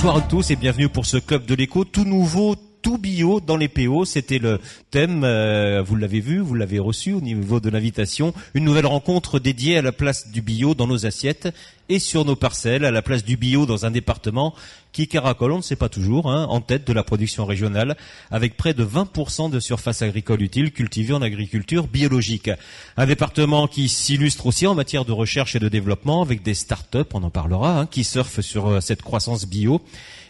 Bonsoir à tous et bienvenue pour ce club de l'écho tout nouveau, tout bio dans les PO. C'était le thème, euh, vous l'avez vu, vous l'avez reçu au niveau de l'invitation. Une nouvelle rencontre dédiée à la place du bio dans nos assiettes et sur nos parcelles, à la place du bio dans un département qui caracole, on ne sait pas toujours, hein, en tête de la production régionale, avec près de 20% de surface agricole utile cultivée en agriculture biologique. Un département qui s'illustre aussi en matière de recherche et de développement, avec des start-up, on en parlera, hein, qui surfent sur euh, cette croissance bio.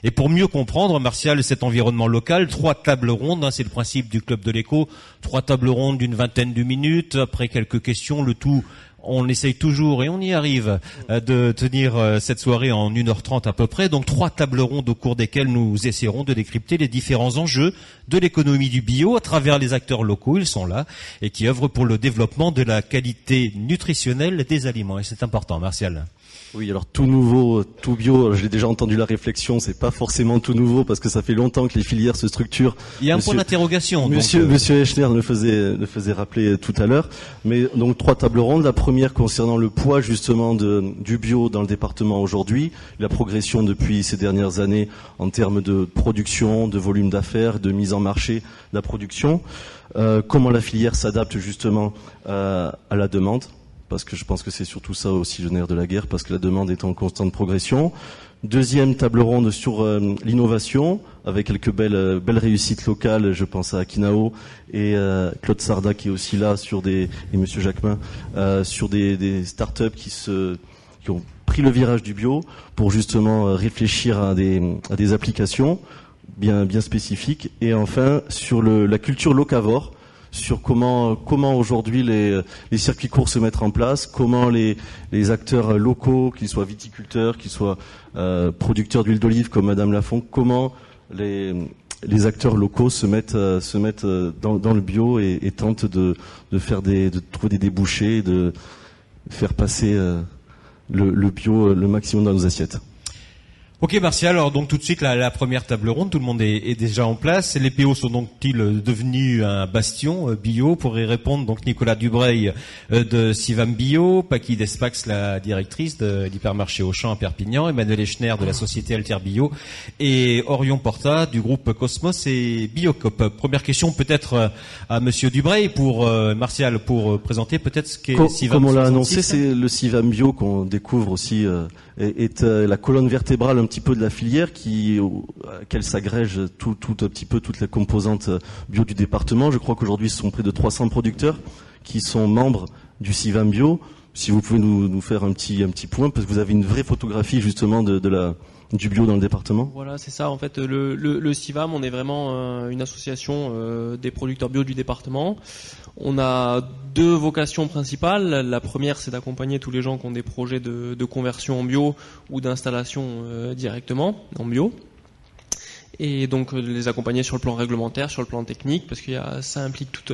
Et pour mieux comprendre, Martial, cet environnement local, trois tables rondes, hein, c'est le principe du club de l'écho, trois tables rondes d'une vingtaine de minutes, après quelques questions, le tout on essaye toujours et on y arrive euh, de tenir euh, cette soirée en 1h30 à peu près. Donc trois tables rondes au cours desquelles nous essaierons de décrypter les différents enjeux de l'économie du bio à travers les acteurs locaux, ils sont là, et qui œuvrent pour le développement de la qualité nutritionnelle des aliments. Et c'est important, Martial. Oui, alors tout nouveau, tout bio, j'ai déjà entendu la réflexion, c'est pas forcément tout nouveau parce que ça fait longtemps que les filières se structurent. Il y a un point d'interrogation. Monsieur, donc, monsieur Echner le faisait, le faisait rappeler tout à l'heure. Mais donc trois tables rondes. La première concernant le poids justement de, du bio dans le département aujourd'hui, la progression depuis ces dernières années en termes de production, de volume d'affaires, de mise en marché de la production. Euh, comment la filière s'adapte justement euh, à la demande? Parce que je pense que c'est surtout ça aussi le nerf de la guerre, parce que la demande est en constante progression. Deuxième table ronde sur euh, l'innovation, avec quelques belles, euh, belles réussites locales. Je pense à Akinao et euh, Claude Sarda qui est aussi là sur des et Monsieur Jacquemin sur des, des startups qui qui ont pris le virage du bio pour justement réfléchir à des, à des applications bien bien spécifiques. Et enfin sur le, la culture locavore sur comment comment aujourd'hui les, circuits courts se mettre en place, comment les, les acteurs locaux, qu'ils soient viticulteurs, qu'ils soient euh, producteurs d'huile d'olive comme Madame Lafont, comment les, les acteurs locaux se mettent euh, se mettent euh, dans, le bio et, et tentent de, de faire des de trouver des débouchés, de faire passer le bio le maximum dans nos assiettes. Ok Martial, alors donc tout de suite la, la première table ronde, tout le monde est, est, déjà en place. Les PO sont donc-ils devenus un bastion euh, bio Pour y répondre, donc Nicolas Dubreuil euh, de Sivam Bio, Paki Despax, la directrice de l'hypermarché Auchan à Perpignan, Emmanuel Echner de la société Alter Bio et Orion Porta du groupe Cosmos et Biocop. Première question peut-être euh, à Monsieur Dubreuil pour Martial pour présenter peut-être ce qu'est Sivam. Comme on l'a annoncé, c'est le Sivam Bio qu'on découvre aussi est, est la colonne vertébrale petit peu de la filière qui, qu'elle s'agrège tout, tout un petit peu toutes les composantes bio du département. Je crois qu'aujourd'hui, ce sont près de 300 producteurs qui sont membres du CIVAM Bio. Si vous pouvez nous, nous, faire un petit, un petit point, parce que vous avez une vraie photographie justement de, de la, du bio dans le département Voilà, c'est ça. En fait, le, le, le CIVAM, on est vraiment euh, une association euh, des producteurs bio du département. On a deux vocations principales. La première, c'est d'accompagner tous les gens qui ont des projets de, de conversion en bio ou d'installation euh, directement en bio. Et donc les accompagner sur le plan réglementaire, sur le plan technique, parce que ça implique toutes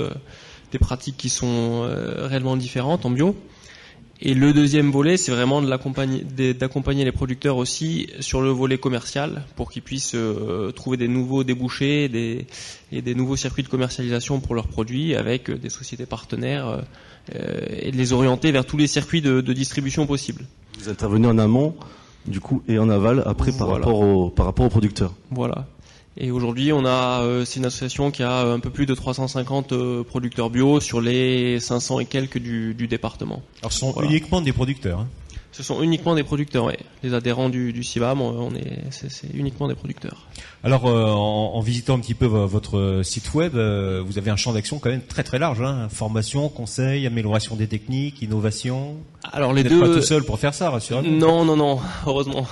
des pratiques qui sont réellement différentes en bio. Et le deuxième volet, c'est vraiment d'accompagner les producteurs aussi sur le volet commercial pour qu'ils puissent euh, trouver des nouveaux débouchés des, et des nouveaux circuits de commercialisation pour leurs produits avec des sociétés partenaires euh, et de les orienter vers tous les circuits de, de, distribution possibles. Vous intervenez en amont, du coup, et en aval après par, rapport, au, par rapport aux producteurs. Voilà. Et aujourd'hui, on a, euh, c'est une association qui a un peu plus de 350 euh, producteurs bio sur les 500 et quelques du, du département. Alors, ce sont voilà. uniquement des producteurs. Hein. Ce sont uniquement des producteurs, oui. Les adhérents du, du CIVAM, on est, c'est uniquement des producteurs. Alors, euh, en, en, visitant un petit peu votre site web, euh, vous avez un champ d'action quand même très très large. Hein. Formation, conseil, amélioration des techniques, innovation. Alors les deux. Pas tout seul pour faire ça, rassurez-vous. Non, non, non. Heureusement,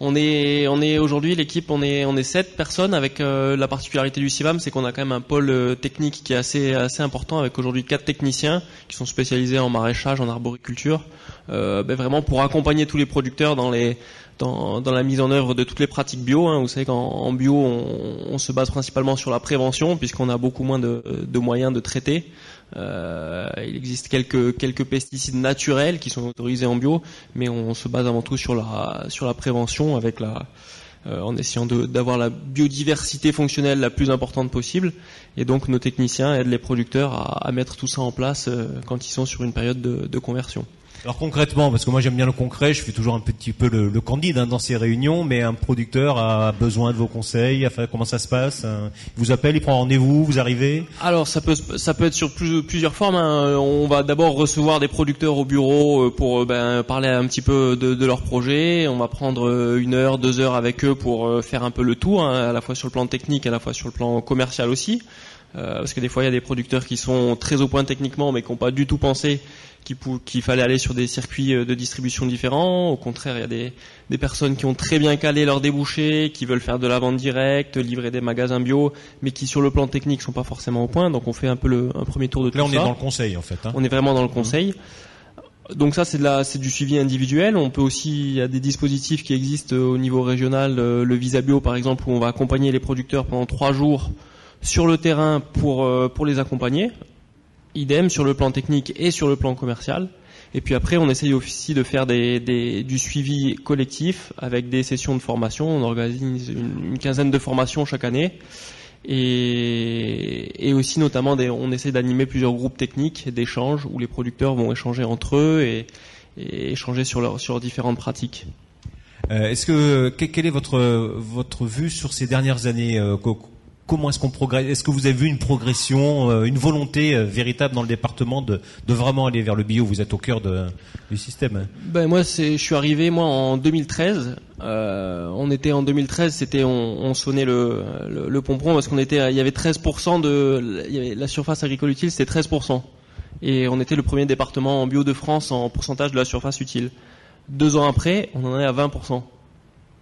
on est, on est aujourd'hui l'équipe, on est, on est sept personnes avec euh, la particularité du CIVAM, c'est qu'on a quand même un pôle euh, technique qui est assez, assez important avec aujourd'hui quatre techniciens qui sont spécialisés en maraîchage, en arboriculture, euh, ben vraiment pour pour accompagner tous les producteurs dans les dans, dans la mise en œuvre de toutes les pratiques bio. Hein. Vous savez qu'en bio, on, on, se base principalement sur la prévention puisqu'on a beaucoup moins de, de moyens de traiter. Euh, il existe quelques quelques pesticides naturels qui sont autorisés en bio, mais on se base avant tout sur la sur la prévention avec la euh, en essayant d'avoir la biodiversité fonctionnelle la plus importante possible. Et donc nos techniciens aident les producteurs à, à mettre tout ça en place euh, quand ils sont sur une période de, de conversion. Alors concrètement, parce que moi j'aime bien le concret, je fais toujours un petit peu le, le candide hein, dans ces réunions, mais un producteur a besoin de vos conseils. Enfin, comment ça se passe hein Il vous appelle, il prend rendez-vous, vous arrivez Alors ça peut ça peut être sur plus, plusieurs formes. Hein. On va d'abord recevoir des producteurs au bureau euh, pour euh, ben, parler un petit peu de, de, leur projet. On va prendre euh, une heure, deux heures avec eux pour faire un peu le tour, à la fois sur le plan technique, à la fois sur le plan commercial aussi. Parce que des fois il y a des producteurs qui sont très au point techniquement mais qui n'ont pas du tout pensé qu'il fallait aller sur des circuits euh, de distribution différents. Au contraire, il y a des, des, personnes qui ont très bien calé leurs débouchés, qui veulent faire de la vente directe, livrer des magasins bio, mais qui sur le plan technique sont pas forcément au point. Donc on fait un peu le, un premier tour de tout ça. Là, on est dans le conseil en fait. Hein. On est vraiment dans le conseil. Donc ça, c'est de la, c'est du suivi individuel. On peut aussi, il y a des dispositifs qui existent au niveau régional, euh, le Visa Bio par exemple, où on va accompagner les producteurs pendant trois jours sur le terrain pour euh, pour les accompagner idem sur le plan technique et sur le plan commercial. Et puis après, on essaye aussi de faire des, du suivi collectif avec des sessions de formation. On organise une, quinzaine de formations chaque année. Et, aussi notamment, des, on essaie d'animer plusieurs groupes techniques d'échanges où les producteurs vont échanger entre eux et, et échanger sur, leur, sur différentes pratiques. Euh, Est-ce que quelle est votre votre vue sur ces dernières années euh, comment est-ce qu'on progresse? Est-ce que vous avez vu une progression, euh, une volonté euh, véritable dans le département de, vraiment aller vers le bio? Vous êtes au cœur du système. Hein ben moi, je suis arrivé moi en 2013. Euh, on était en 2013, c'était on, on sonnait le, le, pompon parce qu'on était, il y avait 13% de la surface agricole utile, c'était 13%. Et on était le premier département en bio de France en pourcentage de la surface utile. Deux ans après, on en est à 20%.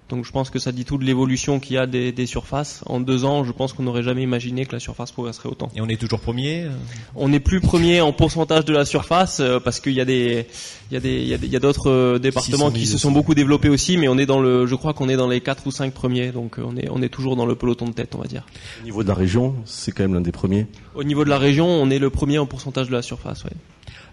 Donc je pense que ça dit tout de l'évolution qu'il y a des, des, surfaces. En deux ans, je pense qu'on n'aurait jamais imaginé que la surface progresserait autant. Et on est toujours premier On n'est plus premier en pourcentage de la surface euh, parce qu'il y a des, il y a des, il y a d'autres euh, départements qui se sont beaucoup développés aussi, mais on est dans le, je crois qu'on est dans les quatre ou cinq premiers, donc euh, on est, on est toujours dans le peloton de tête, on va dire. Au niveau de la région, c'est quand même l'un des premiers? Au niveau de la région, on est le premier en pourcentage de la surface, ouais.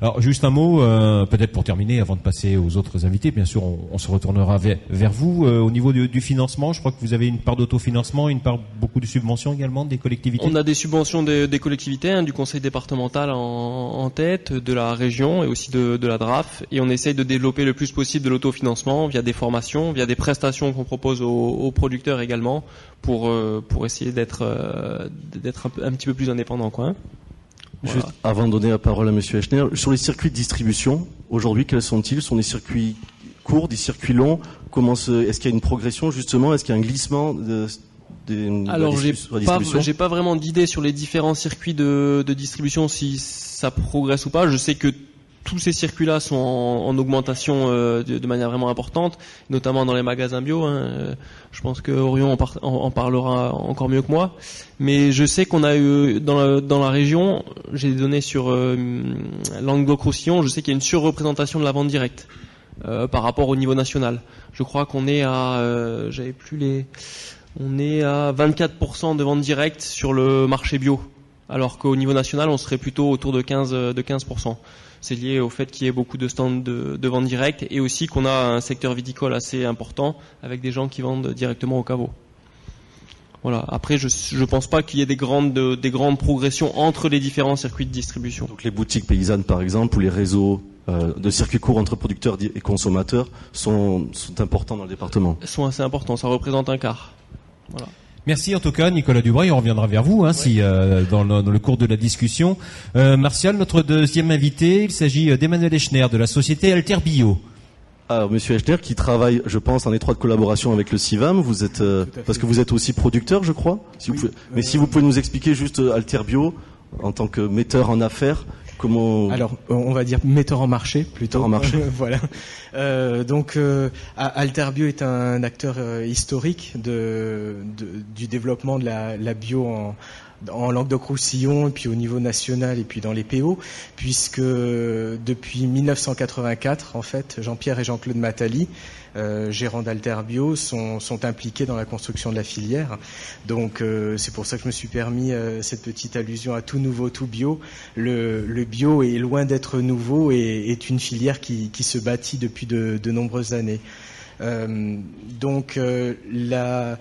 Alors juste un mot, euh, peut-être pour terminer, avant de passer aux autres invités. Bien sûr, on, se retournera vers, vous euh, au niveau du, financement. Je crois que vous avez une part d'autofinancement, une part beaucoup de subventions également des collectivités. On a des subventions des, collectivités, hein, du conseil départemental en, tête, de la région et aussi de, la DRAF. Et on essaye de développer le plus possible de l'autofinancement via des formations, via des prestations qu'on propose aux, producteurs également pour euh, pour essayer d'être d'être un, un, petit peu plus indépendant, quoi. Hein. Voilà. Juste avant de donner la parole à Monsieur Echner, sur les circuits de distribution, aujourd'hui, quels sont-ils? Sont des circuits courts, des circuits longs? Comment Est-ce qu'il y a une progression justement? Est-ce qu'il y a un glissement de, de, Alors j'ai pas, j'ai pas vraiment d'idée sur les différents circuits de, de distribution si ça progresse ou pas. Je sais que tous ces circuits-là sont en, en augmentation euh, de, manière vraiment importante, notamment dans les magasins bio. Hein. Je pense que Orion en, par, en, en, parlera encore mieux que moi. Mais je sais qu'on a eu dans la, région, j'ai des données sur euh, Languedoc-Roussillon, je sais qu'il y a une surreprésentation de la vente directe euh, par rapport au niveau national. Je crois qu'on est à, euh, j'avais plus les, on est à 24% de vente directe sur le marché bio, alors qu'au niveau national, on serait plutôt autour de 15 de 15% c'est lié au fait qu'il y ait beaucoup de stands de, de vente directe et aussi qu'on a un secteur viticole assez important avec des gens qui vendent directement au caveau. Voilà. Après, je ne pense pas qu'il y ait des grandes, de, des grandes progressions entre les différents circuits de distribution. Donc les boutiques paysannes, par exemple, ou les réseaux euh, de circuits courts entre producteurs et consommateurs sont, sont importants dans le département Sont assez importants. Ça représente un quart. Voilà. Merci en tout cas Nicolas Dubreuil, on reviendra vers vous hein, ouais. si euh, dans, le, dans, le, cours de la discussion. Euh, Martial, notre deuxième invité, il s'agit d'Emmanuel Echner de la société Alter Bio. Alors, Monsieur Echner, qui travaille, je pense, en étroite collaboration avec le CIVAM, vous êtes euh, parce que vous êtes aussi producteur, je crois. Si oui. vous pouvez, mais si vous pouvez nous expliquer juste Alter Bio en tant que metteur en affaires, Comment... Alors, on va dire metteur en marché plutôt. Metteur en marché. voilà. Euh, donc, euh, Alterbio est un acteur euh, historique de, de, du développement de la, la bio en, en Languedoc-Roussillon et puis au niveau national et puis dans les PO, puisque depuis 1984, en fait, Jean-Pierre et Jean-Claude Matali, euh, gérants d'Alterbio, sont, sont, impliqués dans la construction de la filière. Donc euh, c'est pour ça que je me suis permis euh, cette petite allusion à tout nouveau, tout bio. Le, le bio est loin d'être nouveau et est une filière qui, qui, se bâtit depuis de, de nombreuses années. Euh, donc la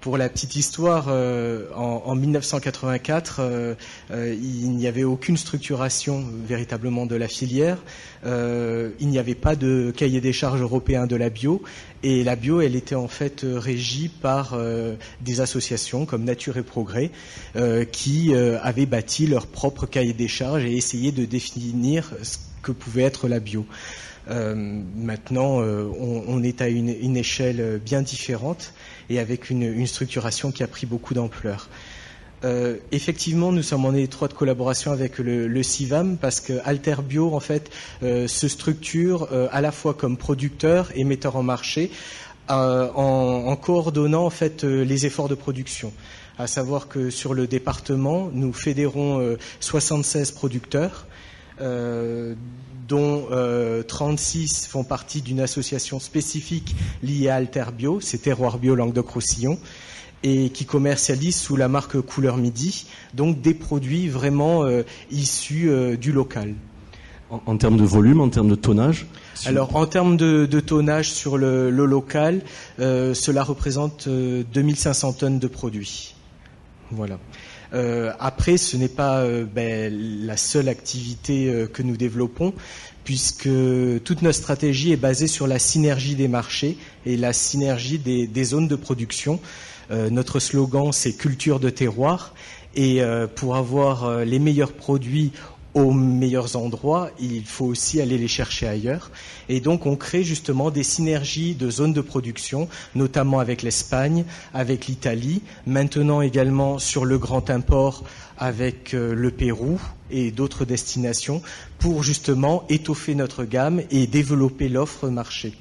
pour la petite histoire, euh, en, 1984, euh, euh, il n'y avait aucune structuration véritablement de la filière. il n'y avait pas de cahier des charges européen de la bio. Et la bio, elle était en fait régie par des associations comme Nature et Progrès qui avaient bâti leur propre cahier des charges et essayaient de définir ce que pouvait être la bio. Maintenant, on, est à une échelle bien différente et avec une, structuration qui a pris beaucoup d'ampleur. Euh, effectivement, nous sommes en étroite collaboration avec le, CIVAM parce que Alterbio en fait euh, se structure euh, à la fois comme producteur et metteur en marché en, coordonnant en fait les efforts de production. À savoir que sur le département, nous fédérons 76 producteurs dont 36 euh, font partie d'une association spécifique liée à Alterbio, c'est Terroir Bio Languedoc-Roussillon, et qui commercialise sous la marque Couleur Midi, donc des produits vraiment euh, issus euh, du local. En, termes de volume, en termes de tonnage Alors en termes de, tonnage sur le, local, cela représente 2500 tonnes de produits. Voilà. Euh, après, ce n'est pas euh, ben, la seule activité euh, que nous développons, puisque toute notre stratégie est basée sur la synergie des marchés et la synergie des, des zones de production. notre slogan, c'est culture de terroir. Et pour avoir les meilleurs produits aux meilleurs endroits, il faut aussi aller les chercher ailleurs. Et donc on crée justement des synergies de zones de production, notamment avec l'Espagne, avec l'Italie, maintenant également sur le grand import avec euh, le Pérou et d'autres destinations, pour justement étoffer notre gamme et développer l'offre marché.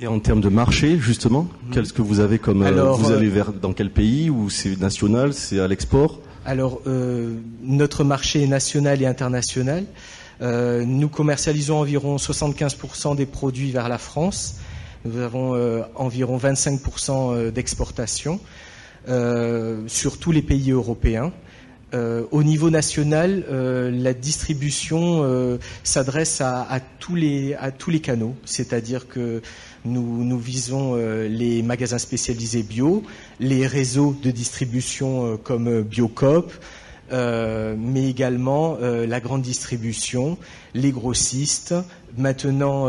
Et en termes de marché, justement, qu'est-ce que vous avez comme... Euh, vous allez vers dans quel pays Ou c'est national C'est à l'export? Alors, euh, notre marché est national et international. Euh, nous commercialisons environ 75% des produits vers la France. Nous avons euh, environ 25% d'exportation sur tous les pays européens. au niveau national, la distribution s'adresse à, tous les canaux, c'est-à-dire que nous, visons euh, les magasins spécialisés bio, les réseaux de distribution euh, comme Biocop, euh, mais également la grande distribution, les grossistes, maintenant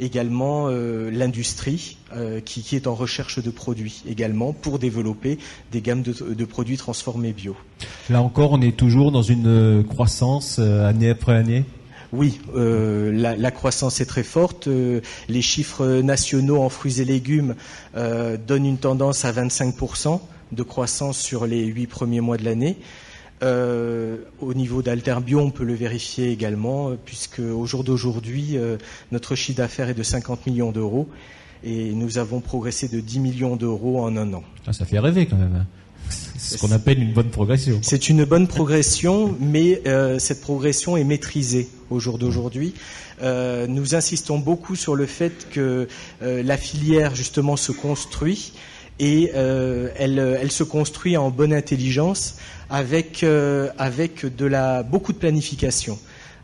également l'industrie qui, est en recherche de produits également pour développer des gammes de, produits transformés bio. Là encore, on est toujours dans une croissance année après année? Oui, euh, la, croissance est très forte. Euh, les chiffres nationaux en fruits et légumes euh, donnent une tendance à 25% de croissance sur les huit premiers mois de l'année. au niveau d'Alterbio, on peut le vérifier également, puisque au jour d'aujourd'hui, notre chiffre d'affaires est de 50 millions d'euros et nous avons progressé de 10 millions d'euros en un an. Ah, ça fait rêver quand même. C'est ce qu'on appelle une bonne progression. C'est une bonne progression, mais euh, cette progression est maîtrisée au jour d'aujourd'hui. Euh, nous insistons beaucoup sur le fait que euh, la filière justement se construit et elle, elle, se construit en bonne intelligence avec, avec de la, beaucoup de planification.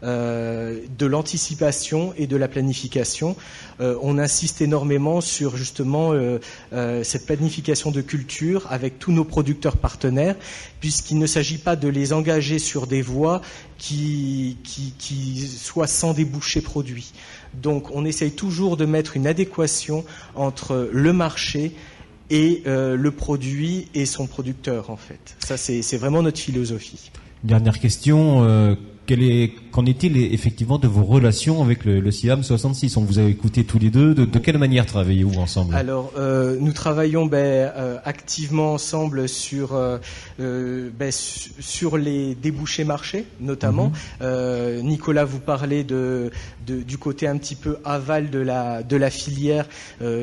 Euh, de l'anticipation et de la planification. Euh, on insiste énormément sur justement euh, cette planification de culture avec tous nos producteurs partenaires, puisqu'il ne s'agit pas de les engager sur des voies qui, qui, qui soient sans débouché produit. Donc on essaye toujours de mettre une adéquation entre le marché et le produit et son producteur en fait. Ça c'est vraiment notre philosophie. Dernière question qu'en est-il effectivement de vos relations avec le, le CIAM 66 On vous a écouté tous les deux. De, quelle manière travaillez-vous ensemble? Alors, euh, nous travaillons ben, euh, activement ensemble sur euh, ben, sur les débouchés marchés, notamment. Mhm. Nicolas vous parlait de, du côté un petit peu aval de la de la filière.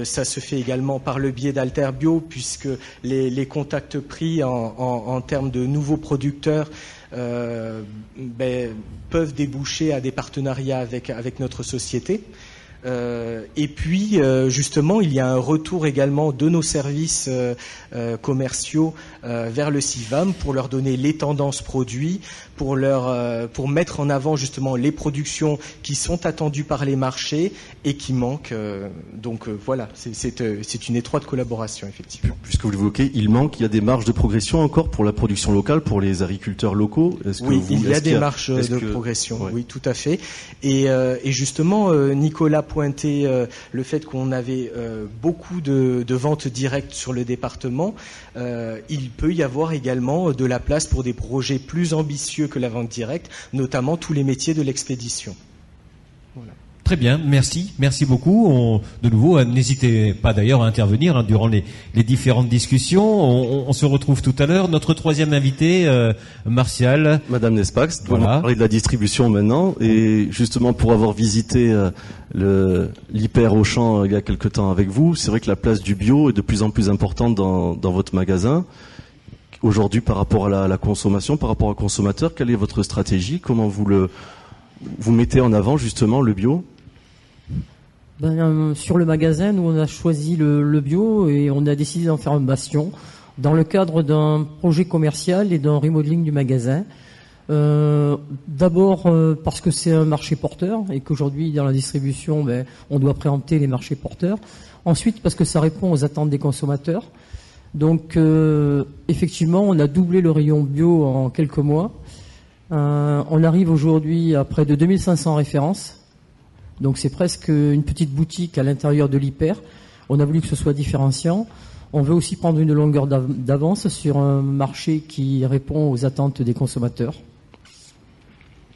ça se fait également par le biais d'Alterbio, puisque les, les contacts pris en, en, en termes de nouveaux producteurs euh, ben, peuvent déboucher à des partenariats avec notre société. Euh, et puis, euh, justement, il y a un retour également de nos services commerciaux vers le CIVAM pour leur donner les tendances produits, pour leur euh, pour mettre en avant justement les productions qui sont attendues par les marchés et qui manquent. Euh, donc euh, voilà, c'est une étroite collaboration effectivement. Puisque vous l'évoquez, il manque, il y a des marges de progression encore pour la production locale, pour les agriculteurs locaux. oui, il y a des marges de progression. Oui, tout à fait. Et, et justement, Nicolas pointait le fait qu'on avait beaucoup de, de, ventes directes sur le département. il peut y avoir également de la place pour des projets plus ambitieux que la vente directe, notamment tous les métiers de l'expédition. Très bien, merci, merci beaucoup. de nouveau, euh, n'hésitez pas d'ailleurs à intervenir hein, durant les, différentes discussions. On, se retrouve tout à l'heure. Notre troisième invité, euh, Martial. Madame Nespax, voilà. on va parler de la distribution maintenant. Et justement, pour avoir visité euh, le l'hyper Auchan il y a quelque temps avec vous, c'est vrai que la place du bio est de plus en plus importante dans, dans votre magasin aujourd'hui par rapport à la, consommation, par rapport au consommateur Quelle est votre stratégie? Comment vous le vous mettez en avant justement le bio? Ben, euh, Sur le magasin, nous on a choisi le, bio et on a décidé d'en faire un bastion dans le cadre d'un projet commercial et d'un remodeling du magasin. Euh, d'abord euh, parce que c'est un marché porteur et qu'aujourd'hui dans la distribution, ben, on doit préempter les marchés porteurs. Ensuite parce que ça répond aux attentes des consommateurs. Donc effectivement, on a doublé le rayon bio en quelques mois. On arrive aujourd'hui à près de 2500 références. Donc c'est presque une petite boutique à l'intérieur de l'hyper. On a voulu que ce soit différenciant. On veut aussi prendre une longueur d'avance sur un marché qui répond aux attentes des consommateurs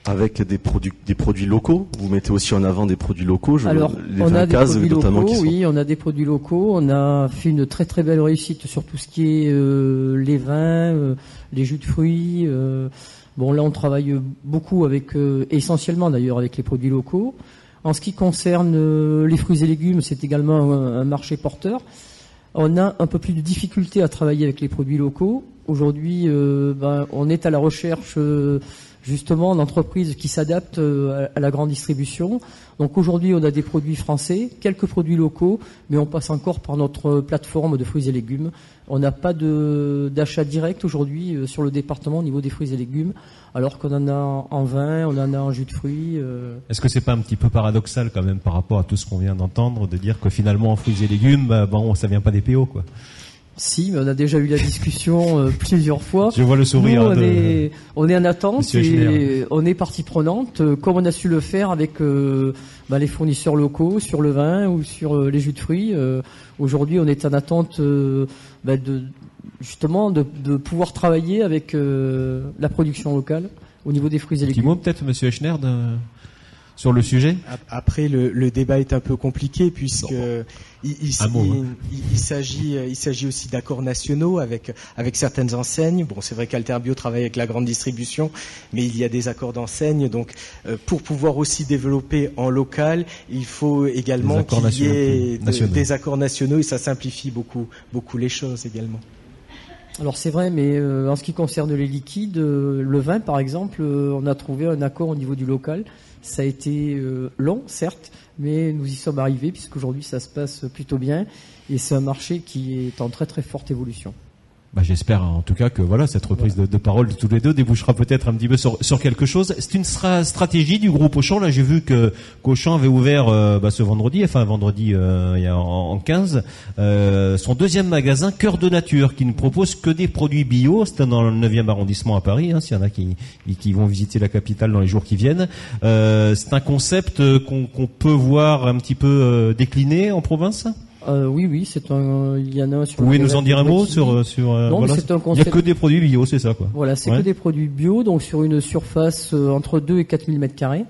avec des produits, des produits locaux? Vous mettez aussi en avant des produits locaux. Je, Alors, on a des produits locaux, oui, on a des produits locaux. On a fait une très très belle réussite sur tout ce qui est euh, les vins, euh, les jus de fruits. Euh. bon, là, on travaille beaucoup avec, essentiellement d'ailleurs, avec les produits locaux. En ce qui concerne les fruits et légumes, c'est également un, marché porteur. On a un peu plus de difficulté à travailler avec les produits locaux. Aujourd'hui, ben, on est à la recherche justement d'entreprises qui s'adaptent euh, à la grande distribution. Donc aujourd'hui, on a des produits français, quelques produits locaux, mais on passe encore par notre plateforme de fruits et légumes. On n'a pas d'achat direct aujourd'hui euh, sur le département au niveau des fruits et légumes, alors qu'on en a en vin, on en a en jus de fruits. Euh. Est-ce que c'est pas un petit peu paradoxal quand même par rapport à tout ce qu'on vient d'entendre, de dire que finalement en fruits et légumes, bah, bon, ça vient pas des PO, quoi? Si, mais on a déjà eu la discussion euh, plusieurs fois. Je vois le sourire. on, est, on est en attente et on est partie prenante, euh, comme on a su le faire avec euh, bah, les fournisseurs locaux sur le vin ou sur les jus de fruits. Aujourd'hui, on est en attente bah, de justement de, de, pouvoir travailler avec la production locale au niveau des fruits et légumes. Petit mot peut-être, Monsieur Echner, sur le sujet? Après, le, le, débat est un peu compliqué puisque il, il, il, s'agit il s'agit aussi d'accords nationaux avec avec certaines enseignes. Bon, c'est vrai qu'Alterbio travaille avec la grande distribution, mais il y a des accords d'enseigne. Donc, euh, pour pouvoir aussi développer en local, il faut également qu'il y ait des accords nationaux et ça simplifie beaucoup beaucoup les choses également. Alors c'est vrai, mais euh, en ce qui concerne les liquides, euh, le vin par exemple, on a trouvé un accord au niveau du local ça a été euh, long, certes, mais nous y sommes arrivés puisqu'aujourd'hui ça se passe plutôt bien et c'est un marché qui est en très très forte évolution. Bah, j'espère en tout cas que voilà cette reprise de, de, parole de tous les deux débouchera peut-être un petit peu sur, sur quelque chose. C'est une stratégie du groupe Auchan. Là, j'ai vu que qu'Auchan avait ouvert euh, bah, ce vendredi, enfin vendredi euh, il y a en, 15, euh, son deuxième magasin Cœur de Nature, qui ne propose que des produits bio. C'est dans le 9e arrondissement à Paris. Hein, S'il y en a qui, qui vont visiter la capitale dans les jours qui viennent, c'est un concept qu'on peut voir un petit peu décliné en province? Euh, oui, oui, c'est un. Il y en a sur. Vous pouvez nous en dire un mot sur sur. non, c'est un concept. Il n'y a que des produits bio, c'est ça quoi. Voilà, c'est que des produits bio, donc sur une surface entre 2 et 4000 mètres carrés.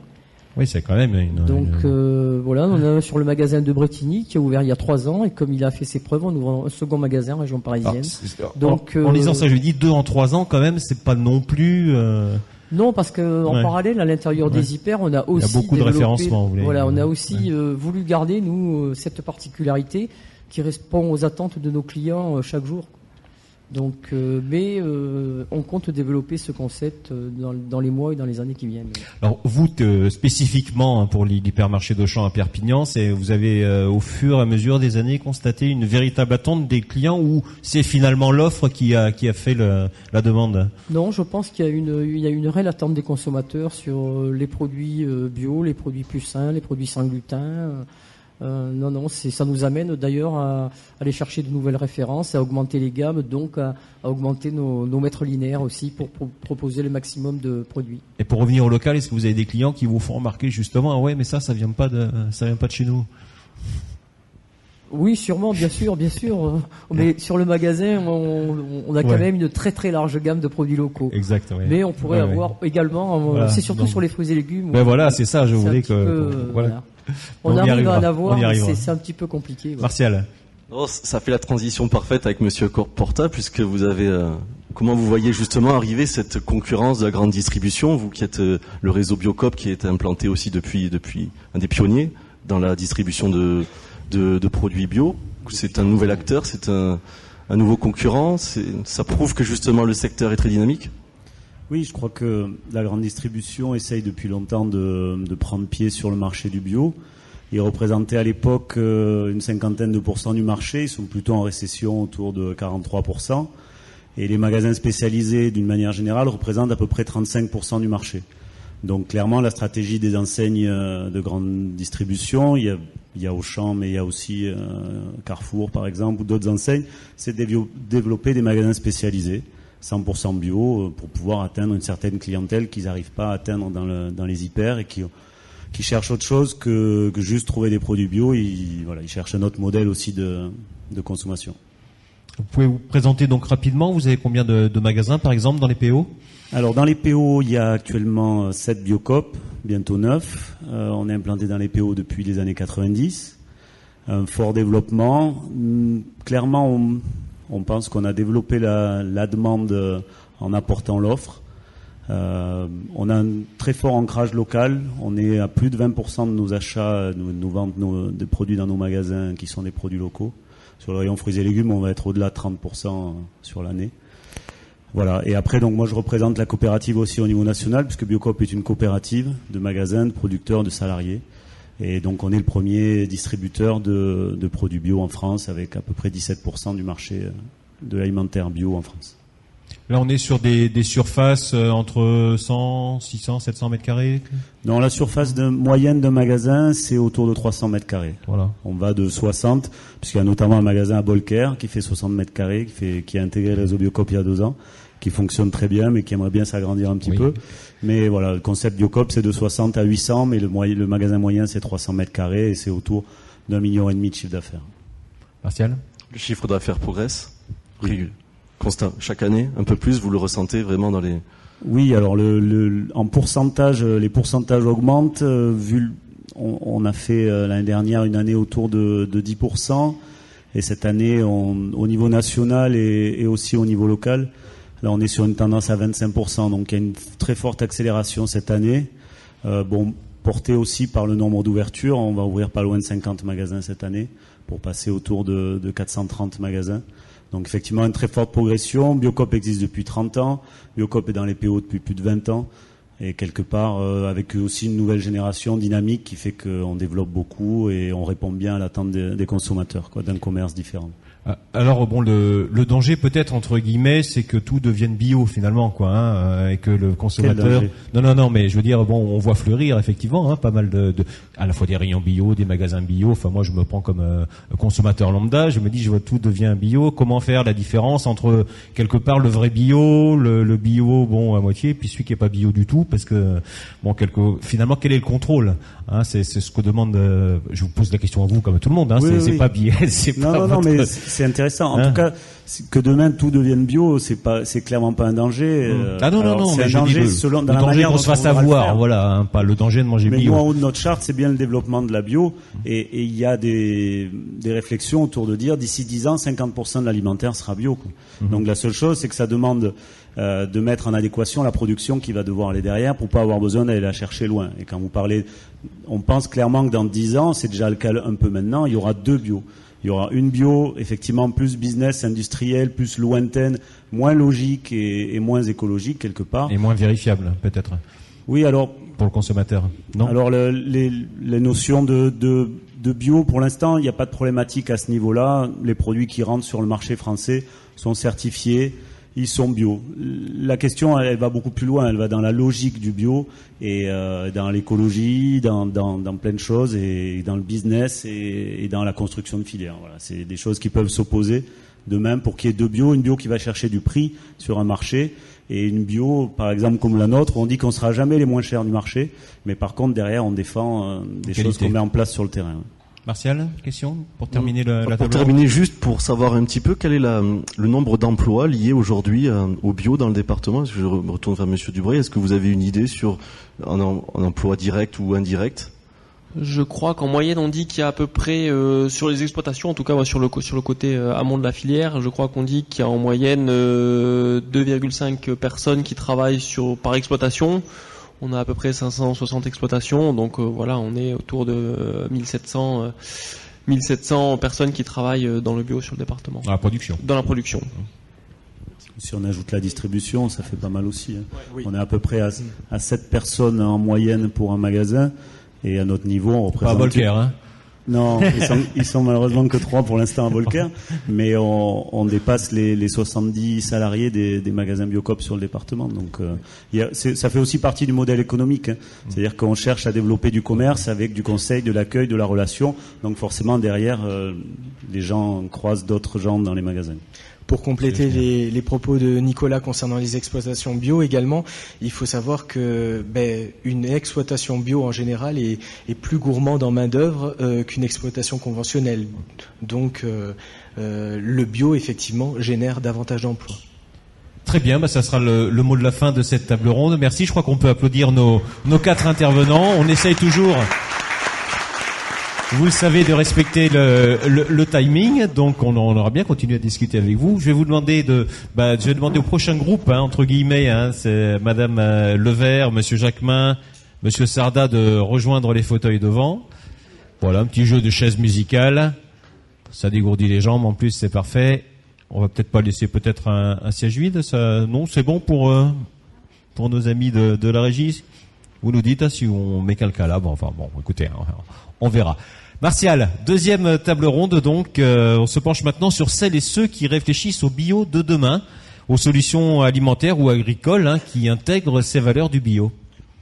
Oui, c'est quand même une. Donc euh, voilà, on a sur le magasin de Bretigny qui a ouvert il y a trois ans et comme il a fait ses preuves, on ouvre un second magasin en région parisienne. Ah, Donc en, lisant ça, je dis deux en trois ans quand même, c'est pas non plus. Non, parce que en parallèle, à l'intérieur des hyper, on a aussi il y a beaucoup de référencement. Voilà, on a aussi euh, voulu garder nous euh, cette particularité qui répond aux attentes de nos clients euh, chaque jour. Donc, euh, mais euh, on compte développer ce concept euh, dans, dans, les mois et dans les années qui viennent. Alors, vous spécifiquement hein, pour l'hypermarché d'Auchan à Perpignan, c'est vous avez au fur et à mesure des années constaté une véritable attente des clients ou c'est finalement l'offre qui a qui a fait le, la demande? Non, je pense qu'il y a une il y a une réelle attente des consommateurs sur les produits bio, les produits plus sains, les produits sans gluten. Euh, non, non, ça nous amène d'ailleurs à, aller chercher de nouvelles références, à augmenter les gammes, donc à, augmenter nos, nos, mètres linéaires aussi pour, proposer le maximum de produits. Et pour revenir au local, est-ce que vous avez des clients qui vous font remarquer justement, ah ouais, mais ça, ça vient pas de, ça vient pas de chez nous? Oui, sûrement, bien sûr, bien sûr. Mais sur le magasin, on, a quand même une très très large gamme de produits locaux. Exactement. Mais on pourrait avoir également, c'est surtout sur les fruits et légumes. Ben voilà, c'est ça, je voulais que. voilà. On, arrive à en avoir, mais c'est un petit peu compliqué. Martial. Oh, ça fait la transition parfaite avec Monsieur Porta, puisque vous avez. Euh, comment vous voyez justement arriver cette concurrence de la grande distribution, vous qui êtes euh, le réseau Biocop qui est implanté aussi depuis depuis un des pionniers dans la distribution de de, produits bio. C'est un nouvel acteur, c'est un, un nouveau concurrent. Ça prouve que justement le secteur est très dynamique? Oui, je crois que la grande distribution essaye depuis longtemps de, de prendre pied sur le marché du bio. Ils représentaient à l'époque euh, une cinquantaine de pourcents du marché. Ils sont plutôt en récession autour de 43%. Et les magasins spécialisés, d'une manière générale, représentent à peu près 35% du marché. Donc clairement, la stratégie des enseignes euh, de grande distribution, il y a, il y a Auchan, mais il y a aussi euh, Carrefour, par exemple, ou d'autres enseignes, c'est de développer des magasins spécialisés 100% bio euh, pour pouvoir atteindre une certaine clientèle qu'ils n'arrivent pas à atteindre dans, le, dans les hyper et qui, qui cherchent autre chose que, que juste trouver des produits bio. Ils, voilà, ils cherchent un autre modèle aussi de, de consommation. Vous pouvez vous présenter donc rapidement. Vous avez combien de, de magasins, par exemple, dans les PO Alors, dans les PO, il y a actuellement 7 Biocop, bientôt 9. Euh, on est implanté dans les PO depuis les années 90. Un fort développement. Hum, clairement, on, on pense qu'on a développé la, demande euh, en apportant l'offre. Euh, on a un très fort ancrage local. On est à plus de 20% de nos achats, nous, ventes nos, des produits dans nos magasins qui sont des produits locaux. Sur le rayon fruits et légumes, on va être au-delà de 30% euh, sur l'année. Voilà. Et après, donc moi, je représente la coopérative aussi au niveau national, puisque Biocop est une coopérative de magasins, de producteurs, de salariés. Et donc on est le premier distributeur de, produits bio en France avec à peu près 17% du marché euh, de l'alimentaire bio en France. Là, on est sur des, surfaces euh, entre 100, 600, 700 mètres carrés? Non, la surface de, moyenne d'un magasin, c'est autour de 300 mètres carrés. Voilà. On va de 60, puisqu'il y a notamment un magasin à Bolker qui fait 60 mètres carrés, qui, fait, qui a intégré le réseau Biocop il y a deux ans, qui fonctionne très bien, mais qui aimerait bien s'agrandir un petit peu. Mais voilà, le concept Biocop, c'est de 60 à 800, mais le, le magasin moyen, c'est 300 mètres carrés et c'est autour d'un million et demi de chiffre d'affaires. Martial? Le chiffre d'affaires progresse oui. Constat. Chaque année, un peu plus, vous le ressentez vraiment dans les... Oui, alors le, en pourcentage, les pourcentages augmentent. Euh, vu, on, a fait euh, l'année dernière une année autour de, de 10%. Et cette année, au niveau national et aussi au niveau local, Là, on est sur une tendance à 25%, donc il y a une très forte accélération cette année. Euh, bon, portée aussi par le nombre d'ouvertures. On va ouvrir pas loin de 50 magasins cette année pour passer autour de, de 430 magasins. Donc effectivement, une très forte progression. Biocop existe depuis 30 ans. Biocop est dans les PO depuis plus de 20 ans. Et quelque part, euh, avec aussi une nouvelle génération dynamique qui fait qu'on développe beaucoup et on répond bien à l'attente des, des consommateurs, d'un commerce différent. Ah, alors bon, le, le danger peut-être entre guillemets, c'est que tout devienne bio finalement, quoi, hein, euh, et que le consommateur. Non, non, non, mais je veux dire, bon, on voit fleurir effectivement, hein, pas mal de, de, à la fois des rayons bio, des magasins bio. Enfin, moi, je me prends comme euh, consommateur lambda, je me dis, je vois tout devient bio. Comment faire la différence entre quelque part le vrai bio, le, le bio bon à moitié, puis celui qui est pas bio du tout, parce que bon, quelque, finalement, quel est le contrôle hein, C'est ce que demande. Euh, je vous pose la question à vous, comme à tout le monde. Hein, c'est pas biais, c'est pas. Non, non, mais c'est intéressant. En hein tout cas, que demain tout devienne bio, c'est pas, c'est clairement pas un danger. Mmh. Euh, ah non, non, non, c'est un danger selon dans le danger qu'on se fasse avoir, voilà, hein, pas le danger de manger bio. Mais nous, en haut de notre charte, c'est bien le développement de la bio, et il y a des, des réflexions autour de dire d'ici 10 ans, 50% de l'alimentaire sera bio. Quoi. Mmh. Donc la seule chose, c'est que ça demande euh, de mettre en adéquation la production qui va devoir aller derrière pour pas avoir besoin d'aller la chercher loin. Et quand vous parlez, on pense clairement que dans 10 ans, c'est déjà le cas un peu maintenant, il y aura deux bio. Il y aura une bio, effectivement, plus business industriel, plus lointaine, moins logique et, moins écologique quelque part. Et moins vérifiable, peut-être. Oui, alors. Pour le consommateur, non? Alors, les, notions de, de bio, pour l'instant, il n'y a pas de problématique à ce niveau-là. Les produits qui rentrent sur le marché français sont certifiés ils sont bio. La question, elle, va beaucoup plus loin. Elle va dans la logique du bio et euh, dans l'écologie, dans, dans, plein de choses et dans le business et, dans la construction de filières. Voilà, c'est des choses qui peuvent s'opposer. De même, pour qu'il y ait deux bio, une bio qui va chercher du prix sur un marché et une bio, par exemple comme la nôtre, on dit qu'on sera jamais les moins chers du marché, mais par contre derrière on défend euh, des choses qu'on met en place sur le terrain. Martial, question pour terminer la, la Pour terminer, juste pour savoir un petit peu quel est la, le nombre d'emplois liés aujourd'hui euh, au bio dans le département. Je me retourne vers Monsieur Dubré. Est-ce que vous avez une idée sur un, emploi direct ou indirect? Je crois qu'en moyenne, on dit qu'il y a à peu près euh, sur les exploitations, en tout cas sur le sur le côté euh, amont de la filière, je crois qu'on dit qu'il y a en moyenne 2,5 personnes qui travaillent sur par exploitation. On a à peu près 560 exploitations, donc euh, voilà, on est autour de 1700, euh, 1700 euh, personnes qui travaillent dans le bio sur le département. Dans la production. Dans la production. Si on ajoute la distribution, ça fait pas mal aussi. Hein. On est à peu près à, à 7 personnes en moyenne pour un magasin. Et à notre niveau, on représente... Pas Volker, hein non, ils sont, ils sont malheureusement que trois pour l'instant à Volker, mais on, dépasse les, les 70 salariés des, magasins Biocop sur le département. Donc, euh, ça fait aussi partie du modèle économique. Hein. C'est-à-dire qu'on cherche à développer du commerce avec du conseil, de l'accueil, de la relation. Donc, forcément, derrière, euh, les gens croisent d'autres gens dans les magasins. Pour compléter les, propos de Nicolas concernant les exploitations bio également, il faut savoir que ben, une exploitation bio en général est, plus gourmande en main d'œuvre euh, qu'une exploitation conventionnelle. Donc euh, euh, le bio effectivement génère davantage d'emplois. Très bien, bah, ça sera le, mot de la fin de cette table ronde. Merci. Je crois qu'on peut applaudir nos, nos quatre intervenants. On essaye toujours vous le savez de respecter le, le, timing, donc on, on, aura bien continué à discuter avec vous. Je vais vous demander de, bah, je vais demander au prochain groupe, hein, entre guillemets, hein, c'est Madame euh, Levert, Monsieur Jacquemin, Monsieur Sarda de rejoindre les fauteuils devant. Voilà, un petit jeu de chaise musicale. Ça dégourdit les jambes, en plus c'est parfait. On va peut-être pas laisser peut-être un, un, siège vide. Ça, non, c'est bon pour euh, pour nos amis de, de la régie. Vous nous dites hein, si on met quelqu'un là. Bon, enfin bon, écoutez, hein, on verra. Martial, deuxième table ronde donc. Euh, on se penche maintenant sur celles et ceux qui réfléchissent au bio de demain, aux solutions alimentaires ou agricoles hein, qui intègrent ces valeurs du bio.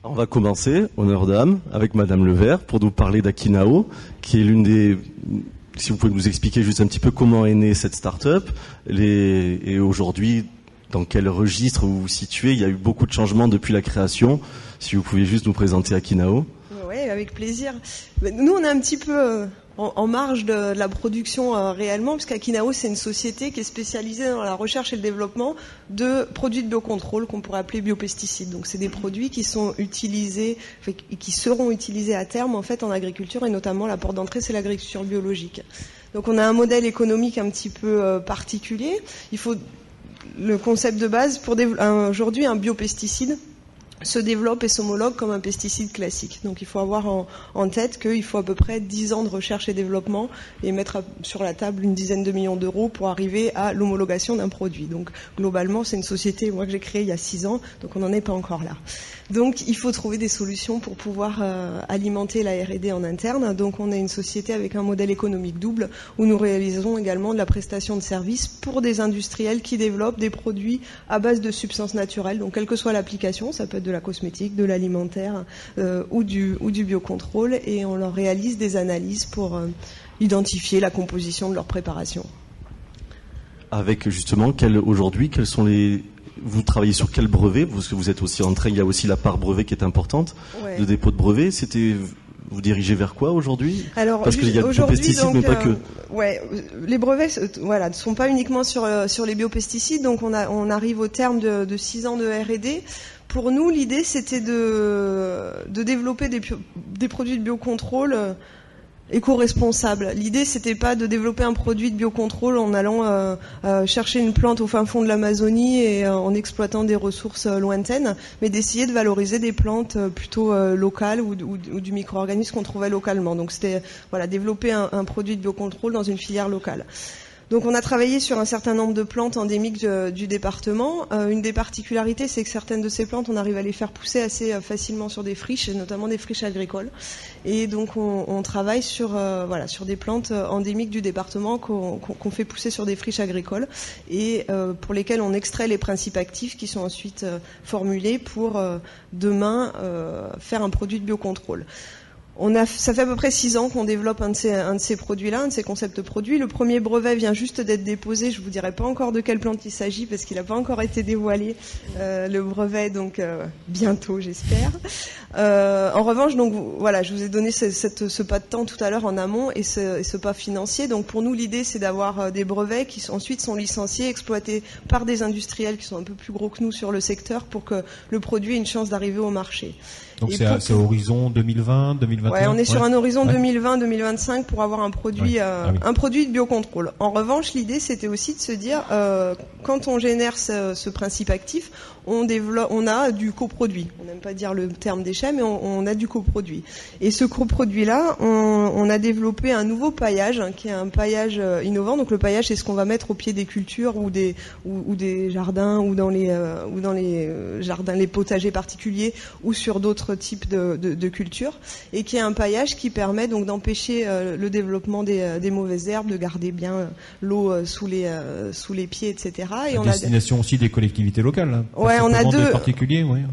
On va commencer, honneur d'âme, avec Madame Levert pour nous parler d'Akinao, qui est l'une des si vous pouvez nous expliquer juste un petit peu comment est née cette start-up et aujourd'hui dans quel registre vous vous situez. Il y a eu beaucoup de changements depuis la création. Si vous pouviez juste nous présenter Akinao. Oui, avec plaisir. Nous, on est un petit peu euh, en, marge de, la production euh, réellement, puisqu'Akinao, c'est une société qui est spécialisée dans la recherche et le développement de produits de biocontrôle qu'on pourrait appeler biopesticides. Donc, c'est des produits qui sont utilisés, qui seront utilisés à terme en fait en agriculture et notamment la porte d'entrée, c'est l'agriculture biologique. Donc, on a un modèle économique un petit peu euh, particulier. Il faut le concept de base pour aujourd'hui un biopesticide se développe et s'homologue comme un pesticide classique. Donc il faut avoir en, tête qu'il faut à peu près 10 ans de recherche et développement et mettre sur la table une dizaine de millions d'euros pour arriver à l'homologation d'un produit. Donc globalement, c'est une société moi que j'ai créée il y a 6 ans, donc on n'en est pas encore là. Donc il faut trouver des solutions pour pouvoir euh, alimenter la R&D en interne. Donc on est une société avec un modèle économique double où nous réalisons également de la prestation de services pour des industriels qui développent des produits à base de substances naturelles. Donc quelle que soit l'application, ça peut être de la cosmétique, de l'alimentaire euh, ou, du, ou du biocontrôle et on leur réalise des analyses pour euh, identifier la composition de leur préparation. Avec justement aujourd'hui, quels sont les vous travaillez sur quel brevet? Parce que vous êtes aussi en train, il y a aussi la part brevet qui est importante, de dépôt de brevet. C'était vous dirigez vers quoi aujourd'hui? Alors parce qu'il y a des pesticides, mais pas que. Ouais, les brevets, voilà, ne sont pas uniquement sur sur les biopesticides. Donc on a on arrive au terme de, de six ans de R&D. Pour nous, l'idée c'était de de développer des des produits de biocontrôle éco-responsable. L'idée, c'était pas de développer un produit de biocontrôle en allant euh, euh, chercher une plante au fin fond de l'Amazonie et euh, en exploitant des ressources lointaines, mais d'essayer de valoriser des plantes plutôt locales ou, du micro-organisme qu'on trouvait localement. Donc, c'était voilà développer un, un, produit de biocontrôle dans une filière locale. Donc on a travaillé sur un certain nombre de plantes endémiques du, département. Une des particularités, c'est que certaines de ces plantes, on arrive à les faire pousser assez facilement sur des friches, notamment des friches agricoles. Et donc on, travaille sur euh, voilà sur des plantes endémiques du département qu'on fait pousser sur des friches agricoles et pour lesquelles on extrait les principes actifs qui sont ensuite formulés pour demain faire un produit de biocontrôle. On a, ça fait à peu près six ans qu'on développe un de ces, un de ces produits-là, un de ces concepts produits. Le premier brevet vient juste d'être déposé. Je vous dirai pas encore de quelle plante il s'agit parce qu'il n'a pas encore été dévoilé. Euh, le brevet, donc euh, bientôt, j'espère. Euh, en revanche, donc voilà, je vous ai donné ce, ce pas de temps tout à l'heure en amont et ce, ce, pas financier. Donc pour nous, l'idée, c'est d'avoir des brevets qui ensuite sont licenciés, exploités par des industriels qui sont un peu plus gros que nous sur le secteur pour que le produit ait une chance d'arriver au marché. Donc c'est horizon 2020, 2021. Ouais, on est sur un horizon 2020-2025 pour avoir un produit, euh, ah un produit de biocontrôle. En revanche, l'idée c'était aussi de se dire, euh, quand on génère ce, ce principe actif, on développe, on a du coproduit. On n'aime pas dire le terme déchet, mais on, a du coproduit. Et ce coproduit-là, on, a développé un nouveau paillage, hein, qui est un paillage euh, innovant. Donc le paillage, c'est ce qu'on va mettre au pied des cultures ou des ou, des jardins ou dans les euh, ou dans les euh, jardins, les potagers particuliers ou sur d'autres types de, de, cultures, et qui est un paillage qui permet donc d'empêcher le développement des, des, mauvaises herbes, de garder bien l'eau sous les sous les pieds, etc. Et on destination aussi des collectivités locales. Hein on a deux.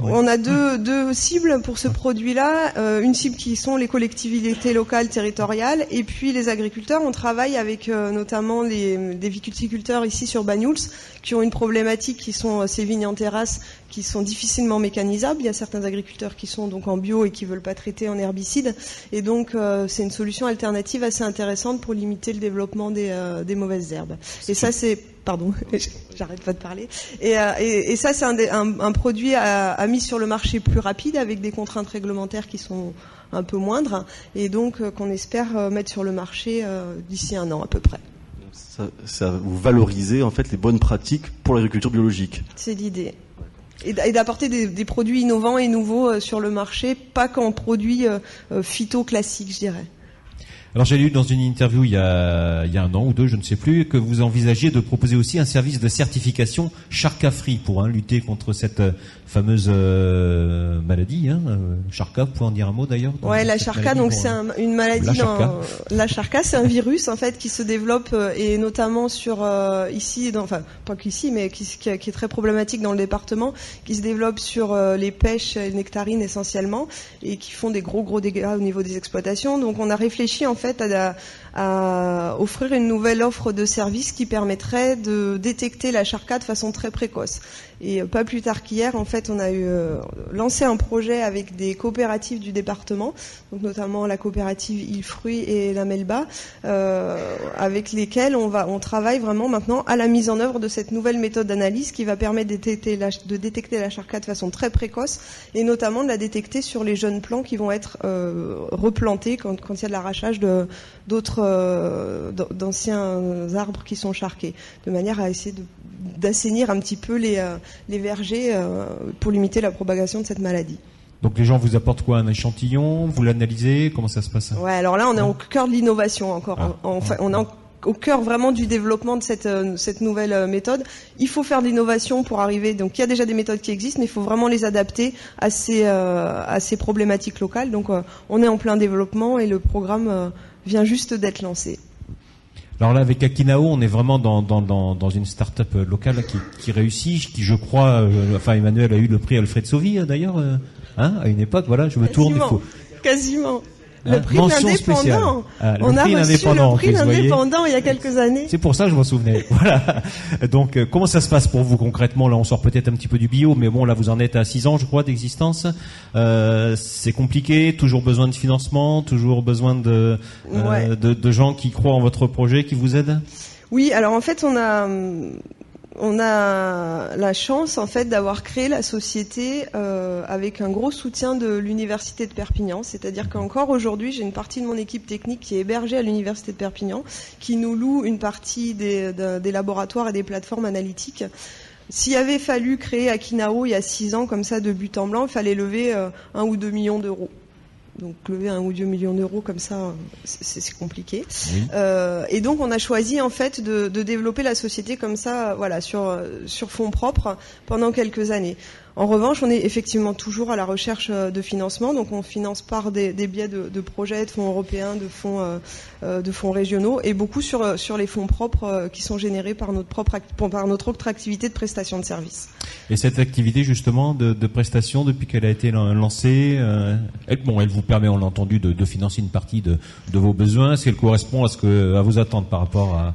On a deux, deux cibles pour ce produit-là. Euh, une cible qui sont les collectivités locales, territoriales, et puis les agriculteurs. On travaille avec euh, notamment les, des viticulteurs ici sur Banyuls, qui ont une problématique qui sont euh, ces vignes en terrasse, qui sont difficilement mécanisables. Il y a certains agriculteurs qui sont donc en bio et qui veulent pas traiter en herbicide, et donc c'est une solution alternative assez intéressante pour limiter le développement des, des mauvaises herbes. Et ça, c'est pardon, j'arrête pas de parler. Et, euh, et, et ça, c'est un, un, un, produit à, à, mis sur le marché plus rapide avec des contraintes réglementaires qui sont un peu moindres et donc euh, qu'on espère euh, mettre sur le marché d'ici un an à peu près. Ça, ça vous valorisez en fait les bonnes pratiques pour l'agriculture biologique. C'est l'idée et d'apporter des, produits innovants et nouveaux sur le marché, pas qu'en produits phyto classiques, je dirais. Alors j'ai lu dans une interview il y, a, un an ou deux, je ne sais plus, que vous envisagiez de proposer aussi un service de certification Charca Free pour hein, lutter contre cette euh, fameuse euh, maladie. Hein, euh, Charca, vous pouvez en dire un mot d'ailleurs Ouais, la Charca, donc c'est un, une maladie. La Charca, la Charca c'est un virus en fait qui se développe et notamment sur ici, dans, enfin pas qu'ici, mais qui, qui, est très problématique dans le département, qui se développe sur les pêches et les nectarines essentiellement et qui font des gros gros dégâts au niveau des exploitations. Donc on a réfléchi en fait à, à offrir une nouvelle offre de service qui permettrait de détecter la charca de façon très précoce. Et euh, pas plus tard qu'hier, en fait, on a eu euh, lancé un projet avec des coopératives du département, notamment la coopérative Il Fruit et la Melba, euh, avec lesquelles on va, on travaille vraiment maintenant à la mise en œuvre de cette nouvelle méthode d'analyse qui va permettre de détecter, la, de charca de façon très précoce et notamment de la détecter sur les jeunes plants qui vont être replantés quand, il y a de l'arrachage d'anciens arbres qui sont charqués, de manière à essayer d'assainir un petit peu les, euh, les vergers euh, pour limiter la propagation de cette maladie. Donc les gens vous apportent quoi Un échantillon? Vous l'analysez? Comment ça se passe Ouais, alors là on est au cœur de l'innovation encore. Ah, on est au cœur vraiment du développement de cette, cette nouvelle méthode. Il faut faire de l'innovation pour arriver. Donc il y a déjà des méthodes qui existent, mais il faut vraiment les adapter à ces, à ces problématiques locales. Donc on est en plein développement et le programme vient juste d'être lancé. Alors là, avec Akinao, on est vraiment dans, dans, dans, une start-up locale qui, qui réussit, qui je crois, euh, enfin Emmanuel a eu le prix Alfred Sauvy euh, d'ailleurs, euh, hein, à une époque, voilà, je me tourne. Quasiment. Le prix l'indépendant. Ah, on a reçu le prix l'indépendant il y a quelques années. C'est pour ça que je m'en souvenais. voilà. Donc, euh, comment ça se passe pour vous concrètement Là, on sort peut-être un petit peu du bio, mais bon, là, vous en êtes à 6 ans, je crois, d'existence. Euh, c'est compliqué, toujours besoin de financement, toujours besoin de, euh, de, de gens qui croient en votre projet, qui vous aident? Oui, alors en fait, on a on a la chance en fait d'avoir créé la société euh, avec un gros soutien de l'université de Perpignan. C'est-à-dire qu'encore aujourd'hui, j'ai une partie de mon équipe technique qui est hébergée à l'université de Perpignan, qui nous loue une partie des, laboratoires et des plateformes analytiques. S'il avait fallu créer Akinao il y a six ans comme ça de but en blanc, il fallait lever euh, un ou deux millions d'euros. Donc lever un ou deux millions d'euros comme ça, c'est compliqué. Euh, et donc on a choisi en fait de, de, développer la société comme ça, voilà, sur sur fonds propres pendant quelques années. En revanche, on est effectivement toujours à la recherche euh, de financement, donc on finance par des, biais de, projets, de fonds européens, de fonds, euh, euh, de fonds régionaux, et beaucoup sur, sur les fonds propres qui sont générés par notre propre par notre autre activité de prestation de services. Et cette activité justement de, prestation, depuis qu'elle a été lancée, elle, bon, elle vous permet, on l'a entendu, de, financer une partie de, vos besoins. Est-ce qu'elle correspond à ce que à vos attentes par rapport à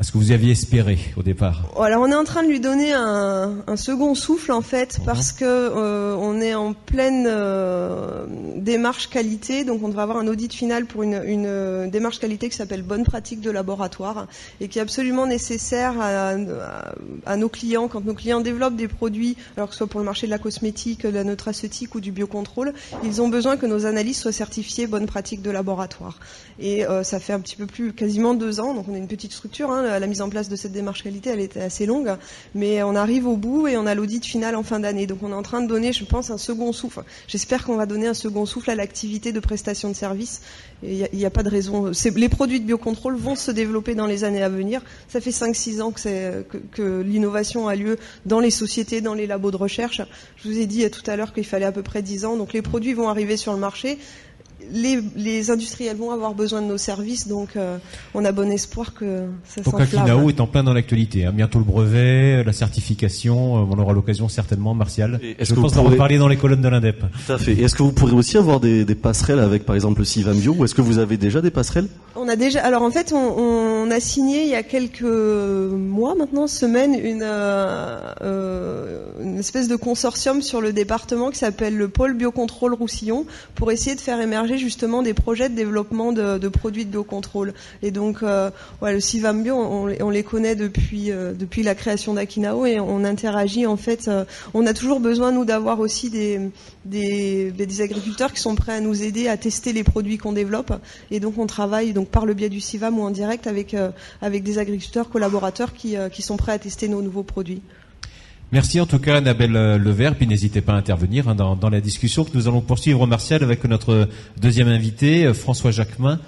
à ce que vous aviez espéré au départ Alors on est en train de lui donner un, un second souffle en fait mhm. parce que euh, on est en pleine euh, démarche qualité, donc on devrait avoir un audit final pour une, une euh, démarche qualité qui s'appelle bonne pratique de laboratoire et qui est absolument nécessaire à, à, nos clients quand nos clients développent des produits, alors que ce soit pour le marché de la cosmétique, de la nutraceutique ou du biocontrôle, ils ont besoin que nos analyses soient certifiées bonne pratique de laboratoire. Et euh, ça fait un petit peu plus, quasiment deux ans, donc on est une petite structure. Hein, la mise en place de cette démarche qualité, elle était assez longue, mais on arrive au bout et on a l'audit final en fin d'année. Donc on est en train de donner, je pense, un second souffle. J'espère qu'on va donner un second souffle à l'activité de prestation de services. Il n'y a, pas de raison. Les produits de biocontrôle vont se développer dans les années à venir. Ça fait 5-6 ans que, que l'innovation a lieu dans les sociétés, dans les labos de recherche. Je vous ai dit tout à l'heure qu'il fallait à peu près 10 ans. Donc les produits vont arriver sur le marché les, les, industriels vont avoir besoin de nos services, donc euh, on a bon espoir que ça Donc Akinao est en plein dans l'actualité. Hein. Bientôt le brevet, la certification, euh, on aura l'occasion certainement, Martial. Je pense d'en reparler dans les colonnes de l'INDEP. Tout à fait. Et est-ce que vous pourrez aussi avoir des, des passerelles avec par exemple le Sivam Bio, ou est-ce que vous avez déjà des passerelles? On a déjà. Alors en fait, on, on, a signé il y a quelques mois maintenant, semaines, une, euh, une espèce de consortium sur le département qui s'appelle le pôle biocontrôle Roussillon pour essayer de faire émerger justement des projets de développement de, produits de biocontrôle. Et donc, euh, le Civam Bio, on, les connaît depuis euh, depuis la création d'Akinao et on interagit en fait. Euh, on a toujours besoin nous d'avoir aussi des, agriculteurs qui sont prêts à nous aider à tester les produits qu'on développe. Et donc, on travaille donc par le biais du Civam ou en direct avec des agriculteurs collaborateurs qui sont prêts à tester nos nouveaux produits. Merci en tout cas Annabelle euh, Levert, puis n'hésitez pas à intervenir hein, dans, la discussion que nous allons poursuivre, Martial, avec notre deuxième invité, euh, François Jacquemin.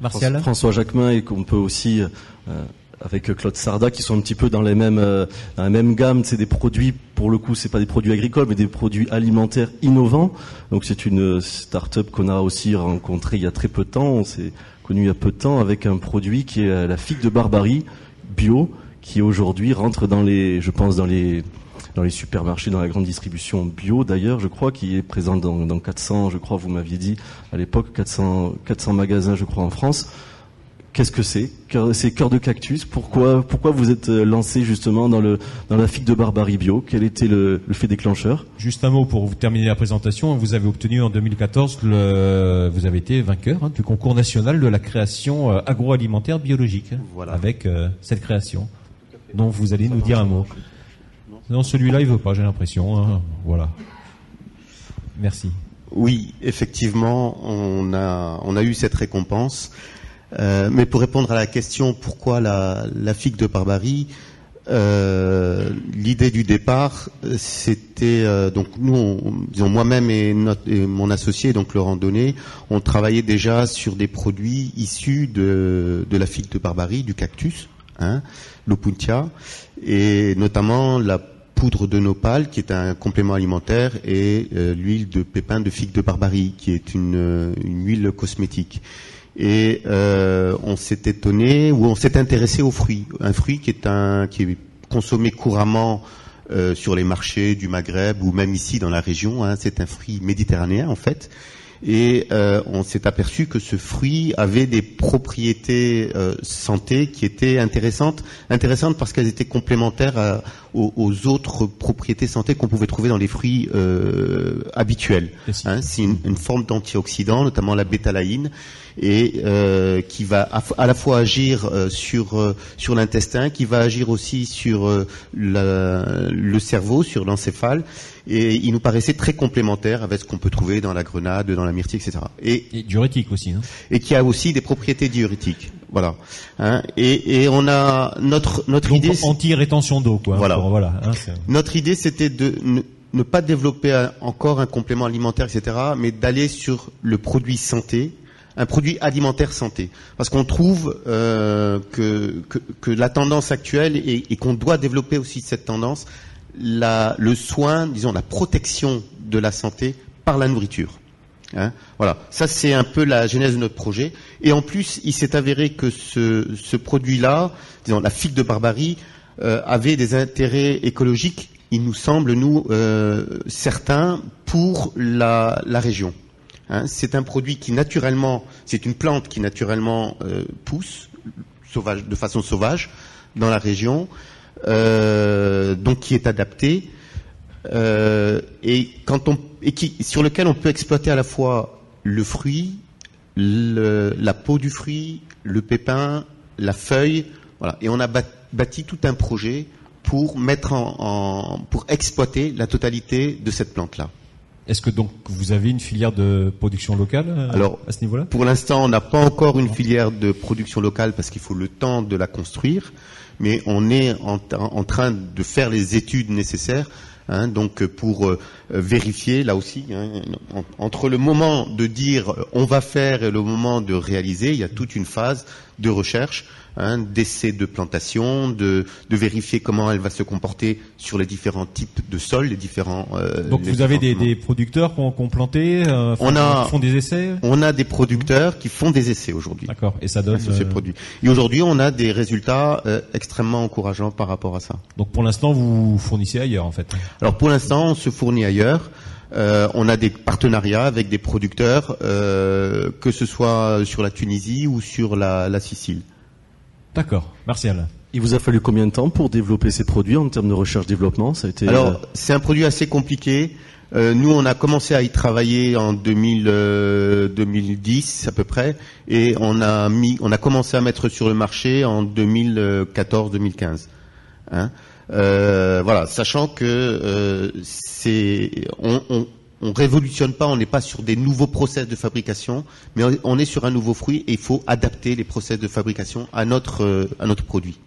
Martial François Jacquemin, et qu'on peut aussi, euh, avec Claude Sarda, qui sont un petit peu dans, les mêmes, dans la même gamme, c'est des produits, pour le coup, c'est pas des produits agricoles, mais des produits alimentaires innovants. Donc c'est une start-up qu'on a aussi rencontrée il y a très peu de temps, on s'est connu il y a peu de temps, avec un produit qui est la figue de Barbarie, bio, qui aujourd'hui rentre dans les, je pense, dans les dans les supermarchés, dans la grande distribution bio d'ailleurs, je crois, qui est présente dans, dans 400, je crois, vous m'aviez dit à l'époque, 400, 400 magasins, je crois, en France. Qu'est-ce que c'est? C'est cœur de cactus. Pourquoi, pourquoi vous êtes euh, lancé justement dans le dans la figue de barbarie bio? Quel était le, le, fait déclencheur? Juste un mot pour vous terminer la présentation. Vous avez obtenu en 2014, le, vous avez été vainqueur hein, du concours national de la création euh, agroalimentaire biologique. Voilà. Avec euh, cette création dont vous allez nous dire un mot. Non, celui-là, il veut pas, j'ai l'impression. Hein. Voilà. Merci. Oui, effectivement, on a, on a eu cette récompense. Euh, mais pour répondre à la question pourquoi la, la figue de barbarie, euh, l'idée du départ, c'était euh, donc nous, disons moi-même et, mon associé, donc Laurent Donné, on travaillait déjà sur des produits issus de, de la figue de barbarie, du cactus. Hein, l'opuntia, et notamment la poudre de nopal, qui est un complément alimentaire, et euh, l'huile de pépin de figue de barbarie, qui est une, euh, huile cosmétique. Et euh, on s'est étonné, ou on s'est intéressé aux fruits. Un fruit qui est un qui est consommé couramment sur les marchés du Maghreb ou même ici dans la région. Hein, c'est un fruit méditerranéen en fait. Et euh, on s'est aperçu que ce fruit avait des propriétés euh, santé qui étaient intéressantes, intéressantes parce qu'elles étaient complémentaires aux, autres propriétés santé qu'on pouvait trouver dans les fruits euh, habituels. Hein, c'est une, une, forme d'antioxydant, notamment la bétalaïne, et euh, qui va à, la fois agir euh, sur euh, sur l'intestin, qui va agir aussi sur le cerveau, sur l'encéphale, et il nous paraissait très complémentaire avec ce qu'on peut trouver dans la grenade, dans la myrtille, etc. Et, et diurétique aussi, non Et qui a aussi des propriétés diurétiques. Voilà. Hein, et, et, on a notre notre Donc, idée anti-rétention d'eau, quoi. Voilà. voilà hein, notre idée, c'était de ne, ne pas développer encore un complément alimentaire, etc., mais d'aller sur le produit santé un produit alimentaire santé. Parce qu'on trouve euh, que, la tendance actuelle et, qu'on doit développer aussi cette tendance, le soin, disons la protection de la santé par la nourriture. Hein voilà, ça c'est un peu la genèse de notre projet. Et en plus, il s'est avéré que ce, produit-là, disons la figue de barbarie, euh, avait des intérêts écologiques, il nous semble, nous, euh, certains, pour la région. Hein, c'est un produit qui naturellement, c'est une plante qui naturellement euh, pousse de façon sauvage dans la région, euh, donc qui est adapté euh, et sur lequel on peut exploiter à la fois le fruit, la peau du fruit, le pépin, la feuille. Et on a bâti tout un projet pour mettre en pour exploiter la totalité de cette plante là. Est-ce que donc vous avez une filière de production locale euh, Alors, à ce niveau-là? Pour l'instant, on n'a pas encore une filière de production locale parce qu'il faut le temps de la construire, mais on est en, train de faire les études nécessaires. Hein, donc pour euh, vérifier là aussi hein, entre le moment de dire on va faire et le moment de réaliser, il y a toute une phase de recherche hein, d'essais de plantation, de, de, vérifier comment elle va se comporter sur les différents types de sols, les différents. Euh, Donc vous avez des, des, producteurs qui ont, planté, euh, on a, qui font des essais. On a des producteurs qui font des essais aujourd'hui. D'accord. Et ça donne. Ces euh, produits. Et aujourd'hui, on a des résultats euh, extrêmement encourageants par rapport à ça. Donc pour l'instant, vous fournissez ailleurs en fait. Alors pour l'instant, on se fournit ailleurs. Euh, on a des partenariats avec des producteurs, euh, que ce soit sur la Tunisie ou sur la, la Sicile. D'accord, merci Alain. Il vous a fallu combien de temps pour développer ces produits en termes de recherche-développement Ça a été. Alors, euh, c'est un produit assez compliqué. Euh, nous, on a commencé à y travailler en 2000, 2010 euh, à peu près, et on a mis, on a commencé à mettre sur le marché en 2014-2015. Hein voilà, sachant que c'est, on, on on révolutionne pas, on n'est pas sur des nouveaux process de fabrication, mais on est sur un nouveau fruit et il faut adapter les process de fabrication à notre euh, à notre produit.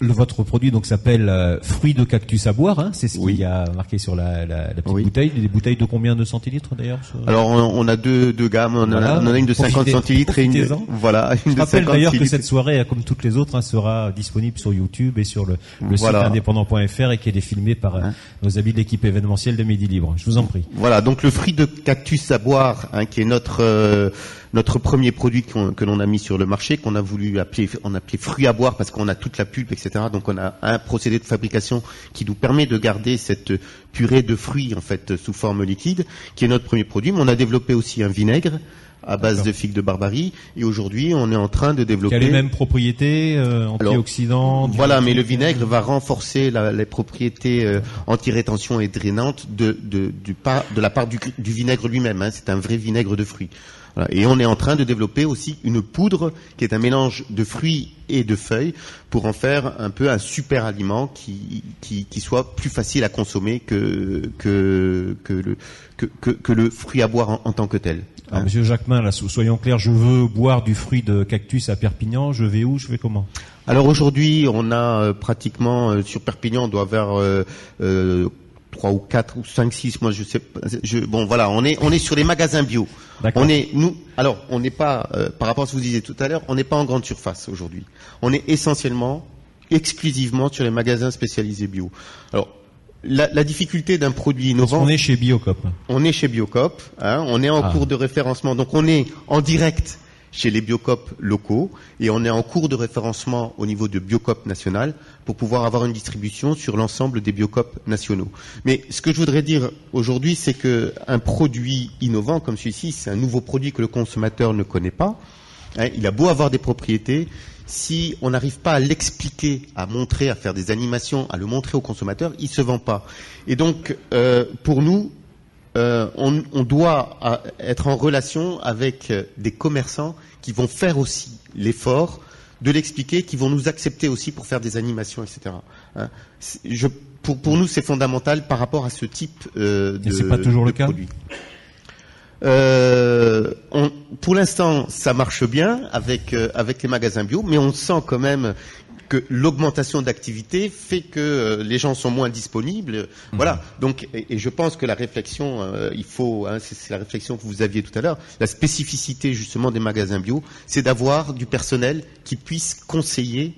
Le, votre produit donc s'appelle euh, fruit de cactus à boire, hein, c'est ce qu'il y a marqué sur la, la, la petite bouteille. Des bouteilles de combien de centilitres d'ailleurs Alors on, a deux, deux gammes, on, a, on a une de 50 centilitres et une voilà une Je de rappelle d'ailleurs que cette soirée, comme toutes les autres, hein, sera disponible sur YouTube et sur le, le site indépendant.fr et qu'elle est filmée par euh, hein. nos amis de l'équipe événementielle de Midi Libre. Je vous en prie. Voilà, donc le fruit de cactus à boire, hein, qui est notre euh, notre premier produit que l'on a mis sur le marché, qu'on a voulu appeler, on a appelé fruit à boire parce qu'on a toute la pulpe, etc. Donc on a un procédé de fabrication qui nous permet de garder cette purée de fruits en fait sous forme liquide, qui est notre premier produit. Mais on a développé aussi un vinaigre à base de figues de barbarie. Et aujourd'hui, on est en train de développer. Qui a les mêmes propriétés euh, antioxydantes. Voilà, mais le vinaigre va renforcer la, les propriétés euh, anti-rétention et drainantes de, de, du de la part du, du vinaigre lui-même. Hein. C'est un vrai vinaigre de fruits. Et on est en train de développer aussi une poudre qui est un mélange de fruits et de feuilles pour en faire un peu un super aliment qui, qui, qui soit plus facile à consommer que, que, que, le, que, que, le fruit à boire en, tant que tel. Alors, Monsieur Jacquemin, là, soyons clairs, je veux boire du fruit de cactus à Perpignan, je vais où, je vais comment? Alors aujourd'hui, on a euh, pratiquement, euh, sur Perpignan, on doit avoir euh, trois ou quatre ou cinq, six, moi je sais pas. Je, bon voilà, on est on est sur les magasins bio. On est nous. Alors on n'est pas euh, par rapport à ce que vous disiez tout à l'heure, on n'est pas en grande surface aujourd'hui. On est essentiellement, exclusivement sur les magasins spécialisés bio. Alors la, la difficulté d'un produit innovant. on est chez Biocop. On est chez Biocop. Hein, on est en ah. cours de référencement, donc on est en direct chez les biocopes locaux et on est en cours de référencement au niveau de biocop national pour pouvoir avoir une distribution sur l'ensemble des biocopes nationaux. Mais ce que je voudrais dire aujourd'hui, c'est qu'un produit innovant comme celui-ci, c'est un nouveau produit que le consommateur ne connaît pas. Hein, il a beau avoir des propriétés, si on n'arrive pas à l'expliquer, à montrer, à faire des animations, à le montrer au consommateur, il se vend pas. Et donc, euh, pour nous, euh, on, on, doit euh, être en relation avec euh, des commerçants qui vont faire aussi l'effort de l'expliquer, qui vont nous accepter aussi pour faire des animations, etc. Hein. Je, pour, pour, nous, c'est fondamental par rapport à ce type euh, de, c'est pas toujours le cas. produit. Euh, on, pour l'instant, ça marche bien avec euh, avec les magasins bio, mais on sent quand même que l'augmentation d'activité fait que euh, les gens sont moins disponibles. Mhm. Voilà. Donc, et, je pense que la réflexion, euh, il faut, hein, c'est la réflexion que vous aviez tout à l'heure, la spécificité justement des magasins bio, c'est d'avoir du personnel qui puisse conseiller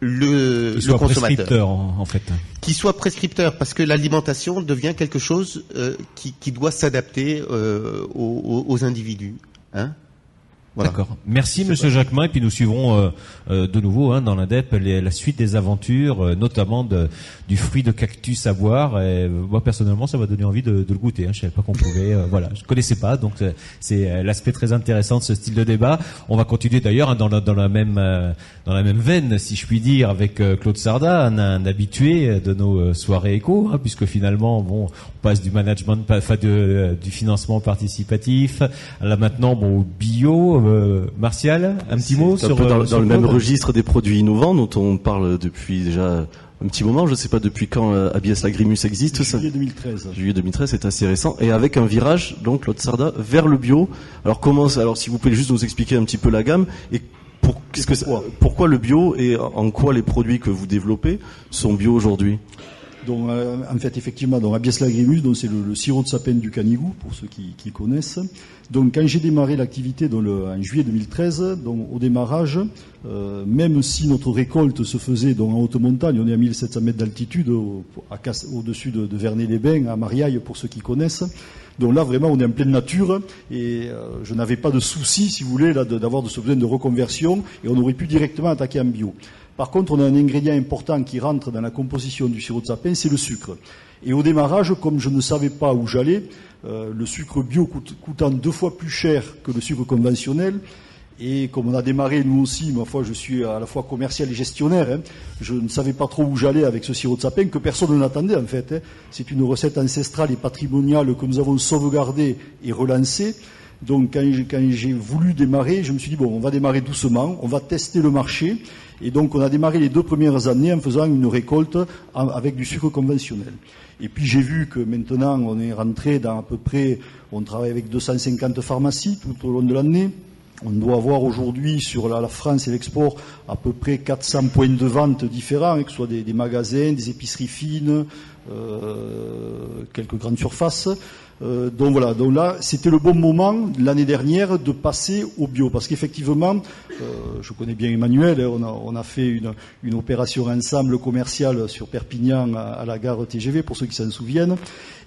le, qui soit consommateur. En, fait. Qui soit prescripteur, parce que l'alimentation devient quelque chose euh, qui, qui, doit s'adapter euh, aux, aux, individus. Hein D'accord. Merci Monsieur Jacquemin. Et puis nous suivrons euh, euh, de nouveau hein, dans l'ADEP la suite des aventures, euh, notamment de, du fruit de cactus à boire. Et, moi personnellement, ça m'a donné envie de, de le goûter. Hein. Je savais pas qu'on pouvait. voilà, je connaissais pas. Donc c'est l'aspect très intéressant de ce style de débat. On va continuer d'ailleurs hein, dans, la, dans la même dans la même veine, si je puis dire, avec Claude Sarda, un, un, habitué de nos soirées éco, hein, puisque finalement, bon, on passe du management, enfin du financement participatif, là maintenant, bon, au bio euh, Martial, un petit mot sur, peu dans, euh, le même registre des produits innovants dont on parle depuis déjà un petit moment. Je ne sais pas depuis quand euh, Abies Lagrimus existe. Juillet 2013. Juillet 2013, c'est assez récent. Et avec un virage, donc Sarda, vers le bio. Alors comment Alors si vous pouvez juste nous expliquer un petit peu la gamme et pour, qu'est-ce que pourquoi, pourquoi le bio et en quoi les produits que vous développez sont bio aujourd'hui? Donc, en fait, effectivement, lagrimus, donc c'est le, sirop de sapin du canigou, pour ceux qui, connaissent. Donc quand j'ai démarré l'activité en juillet 2013, donc au démarrage, euh, même si notre récolte se faisait en haute montagne, on est à 1700 mètres d'altitude au-dessus de, de Vernet-les-Bains, à Mariaille pour ceux qui connaissent. Donc là vraiment on est en pleine nature et euh, je n'avais pas de souci, si vous voulez, d'avoir de, ce besoin de reconversion et on aurait pu directement attaquer en bio. Par contre, on a un ingrédient important qui rentre dans la composition du sirop de sapin, c'est le sucre. Et au démarrage, comme je ne savais pas où j'allais, euh, le sucre bio coûtant deux fois plus cher que le sucre conventionnel, et comme on a démarré nous aussi, ma foi, je suis à la fois commercial et gestionnaire, hein, je ne savais pas trop où j'allais avec ce sirop de sapin, que personne n'attendait en fait. Hein. C'est une recette ancestrale et patrimoniale que nous avons sauvegardée et relancée. Donc quand j'ai voulu démarrer, je me suis dit, bon, on va démarrer doucement, on va tester le marché. Et donc on a démarré les deux premières années en faisant une récolte avec du sucre conventionnel. Et puis j'ai vu que maintenant on est rentré dans à peu près, on travaille avec 250 pharmacies tout au long de l'année. On doit avoir aujourd'hui sur la, France et l'export à peu près 400 points de vente différents, hein, que ce soit des, magasins, des épiceries fines, euh, quelques grandes surfaces. Euh, donc voilà, donc là, c'était le bon moment l'année dernière de passer au bio, parce qu'effectivement, euh, je connais bien Emmanuel, hein, on, a, on a, fait une, une, opération ensemble commerciale sur Perpignan à, la gare TGV, pour ceux qui s'en souviennent.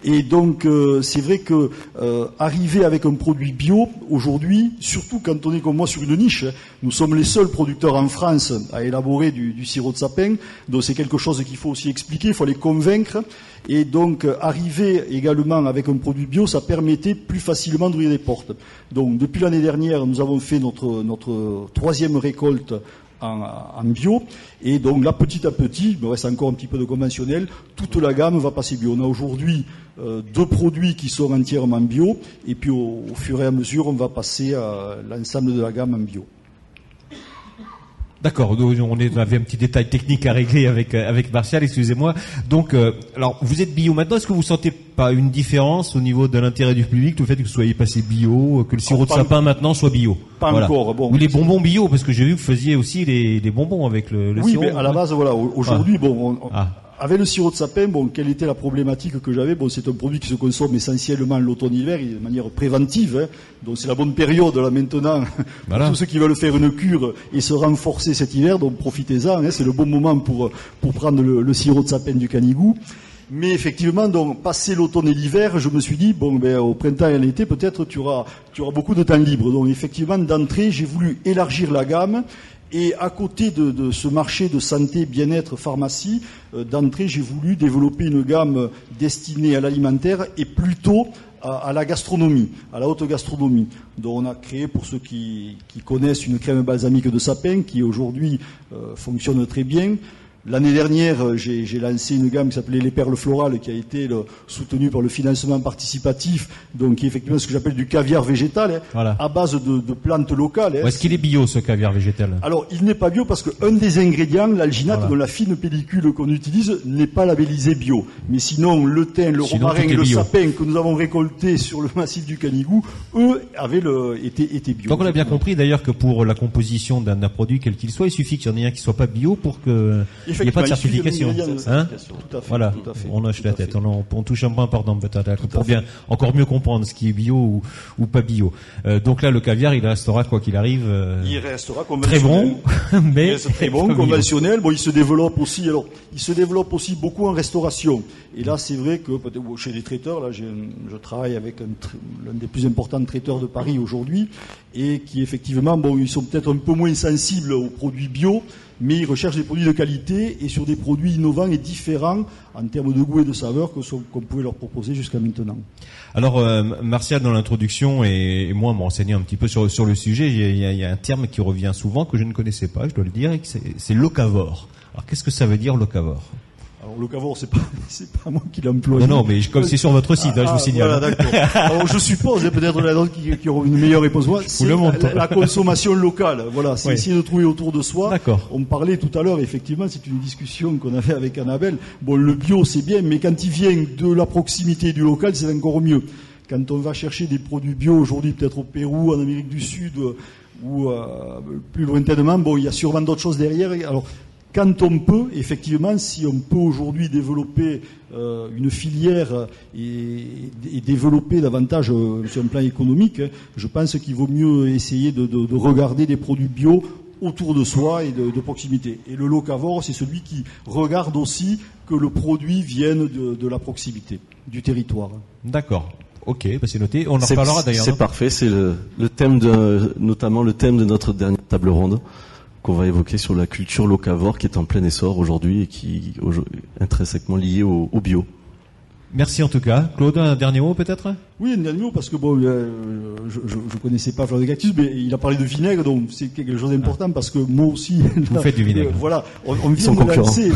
Et donc, euh, c'est vrai que euh, arriver avec un produit bio aujourd'hui, surtout quand on est comme moi sur une niche, hein, nous sommes les seuls producteurs en France à élaborer du, du sirop de sapin, donc c'est quelque chose qu'il faut aussi expliquer, il faut les convaincre. Et donc, arriver également avec un produit bio, ça permettait plus facilement d'ouvrir des portes. Donc, depuis l'année dernière, nous avons fait notre, notre troisième récolte en, bio. Et donc là, petit à petit, il me reste encore un petit peu de conventionnel, toute la gamme va passer bio. On a aujourd'hui euh, deux produits qui sont entièrement bio, et puis au, au, fur et à mesure, on va passer à l'ensemble de la gamme en bio. D'accord, on avait un petit détail technique à régler avec euh, avec Martial, excusez-moi. Donc, euh, alors vous êtes bio maintenant. Est-ce que vous sentez pas une différence au niveau de l'intérêt du public, le fait que vous soyez passé bio, que le sirop de sapin maintenant soit bio? Pas encore. Bon, Ou les bonbons bio, parce que j'ai vu que vous faisiez aussi les, les bonbons avec le, le oui, sirop. Oui, mais à la base, voilà. Aujourd'hui, ah. bon, on, ah. Avec le sirop de sapin, bon, quelle était la problématique que j'avais Bon, c'est un produit qui se consomme essentiellement l'automne-hiver, de manière préventive. Hein. donc c'est la bonne période là maintenant. Voilà. Tous ceux qui veulent faire une cure et se renforcer cet hiver, donc profitez-en. Hein, c'est le bon moment pour pour prendre le, le, sirop de sapin du canigou. Mais effectivement, donc, passé l'automne et l'hiver, je me suis dit, bon, ben, au printemps et à l'été, peut-être tu auras, tu auras beaucoup de temps libre. Donc, effectivement, d'entrée, j'ai voulu élargir la gamme. Et à côté de, ce marché de santé, bien-être, pharmacie, euh, d'entrée, j'ai voulu développer une gamme destinée à l'alimentaire et plutôt à, la gastronomie, à la haute gastronomie. Donc on a créé, pour ceux qui, connaissent, une crème balsamique de sapin qui aujourd'hui euh, fonctionne très bien. L'année dernière, euh, j'ai lancé une gamme qui s'appelait les perles florales, qui a été soutenue par le financement participatif, donc qui est effectivement ce que j'appelle du caviar végétal, hein, à base de, plantes locales. Hein. Est-ce qu'il est bio ce caviar végétal? Alors, il n'est pas bio parce qu'un des ingrédients, l'alginate, dans la fine pellicule qu'on utilise, n'est pas labellisé bio. Mais sinon, le thym, le romarin et le sapin que nous avons récolté sur le massif du Canigou, eux, avaient le, été, été bio. Donc on a bien compris d'ailleurs que pour la composition d'un produit quel qu'il soit, il suffit qu'il y en ait un qui soit pas bio pour que il n'y a pas de certification. Hein tout à fait, voilà, on hoche la tête, on, touche un point important peut-être pour bien encore mieux comprendre ce qui est bio ou, pas bio. Euh, donc là, le caviar, il restera quoi qu'il arrive. Euh, il restera Très bon, mais très bon, conventionnel. Bon, il se développe aussi. Alors, il se développe aussi beaucoup en restauration. Et là, c'est vrai que chez les traiteurs, là, je travaille avec l'un des plus importants traiteurs de Paris aujourd'hui, et qui effectivement, bon, ils sont peut-être un peu moins sensibles aux produits bio mais ils recherchent des produits de qualité et sur des produits innovants et différents en termes de goût et de saveur qu'on pouvait leur proposer jusqu'à maintenant. Alors, euh, Martial, dans l'introduction, et, moi, m'enseigner un petit peu sur, le sujet, il y, a, y, a, un terme qui revient souvent que je ne connaissais pas, je dois le dire, c'est locavore. Alors, qu'est-ce que ça veut dire locavore? Alors le cavor, c'est pas, c'est pas moi qui l'emploie. Non, non, mais comme c'est sur votre site, hein, je vous ah, signale. Voilà, d'accord. Alors je suppose, peut-être la qui, qui aura une meilleure réponse. C'est la, la, consommation locale. Voilà, c'est essayer de trouver autour de soi. D'accord. On parlait tout à l'heure, effectivement, c'est une discussion qu'on avait avec Annabelle. Bon, le bio, c'est bien, mais quand il vient de la proximité du local, c'est encore mieux. Quand on va chercher des produits bio aujourd'hui, peut-être au Pérou, en Amérique du Sud, euh, ou euh, plus lointainement, bon, il y a sûrement d'autres choses derrière. Alors, quand on peut, effectivement, si on peut aujourd'hui développer euh, une filière et, développer davantage euh, sur un plan économique, hein, je pense qu'il vaut mieux essayer de, regarder des produits bio autour de soi et de, proximité. Et le locavore, c'est celui qui regarde aussi que le produit vienne de, la proximité, du territoire. D'accord. Ok, bah, c'est noté. On en reparlera d'ailleurs. C'est parfait. C'est le, le, thème de, notamment le thème de notre dernière table ronde qu'on va évoquer sur la culture locavore qui est en plein essor aujourd'hui et qui est intrinsèquement liée au bio. Merci en tout cas. Claude, un dernier mot peut-être? Oui, un dernier mot parce que bon, euh, je, ne connaissais pas Fleur de Cactus, mais il a parlé de vinaigre, donc c'est quelque chose d'important parce que moi aussi. Vous faites du vinaigre. voilà, on, on vient de lancer.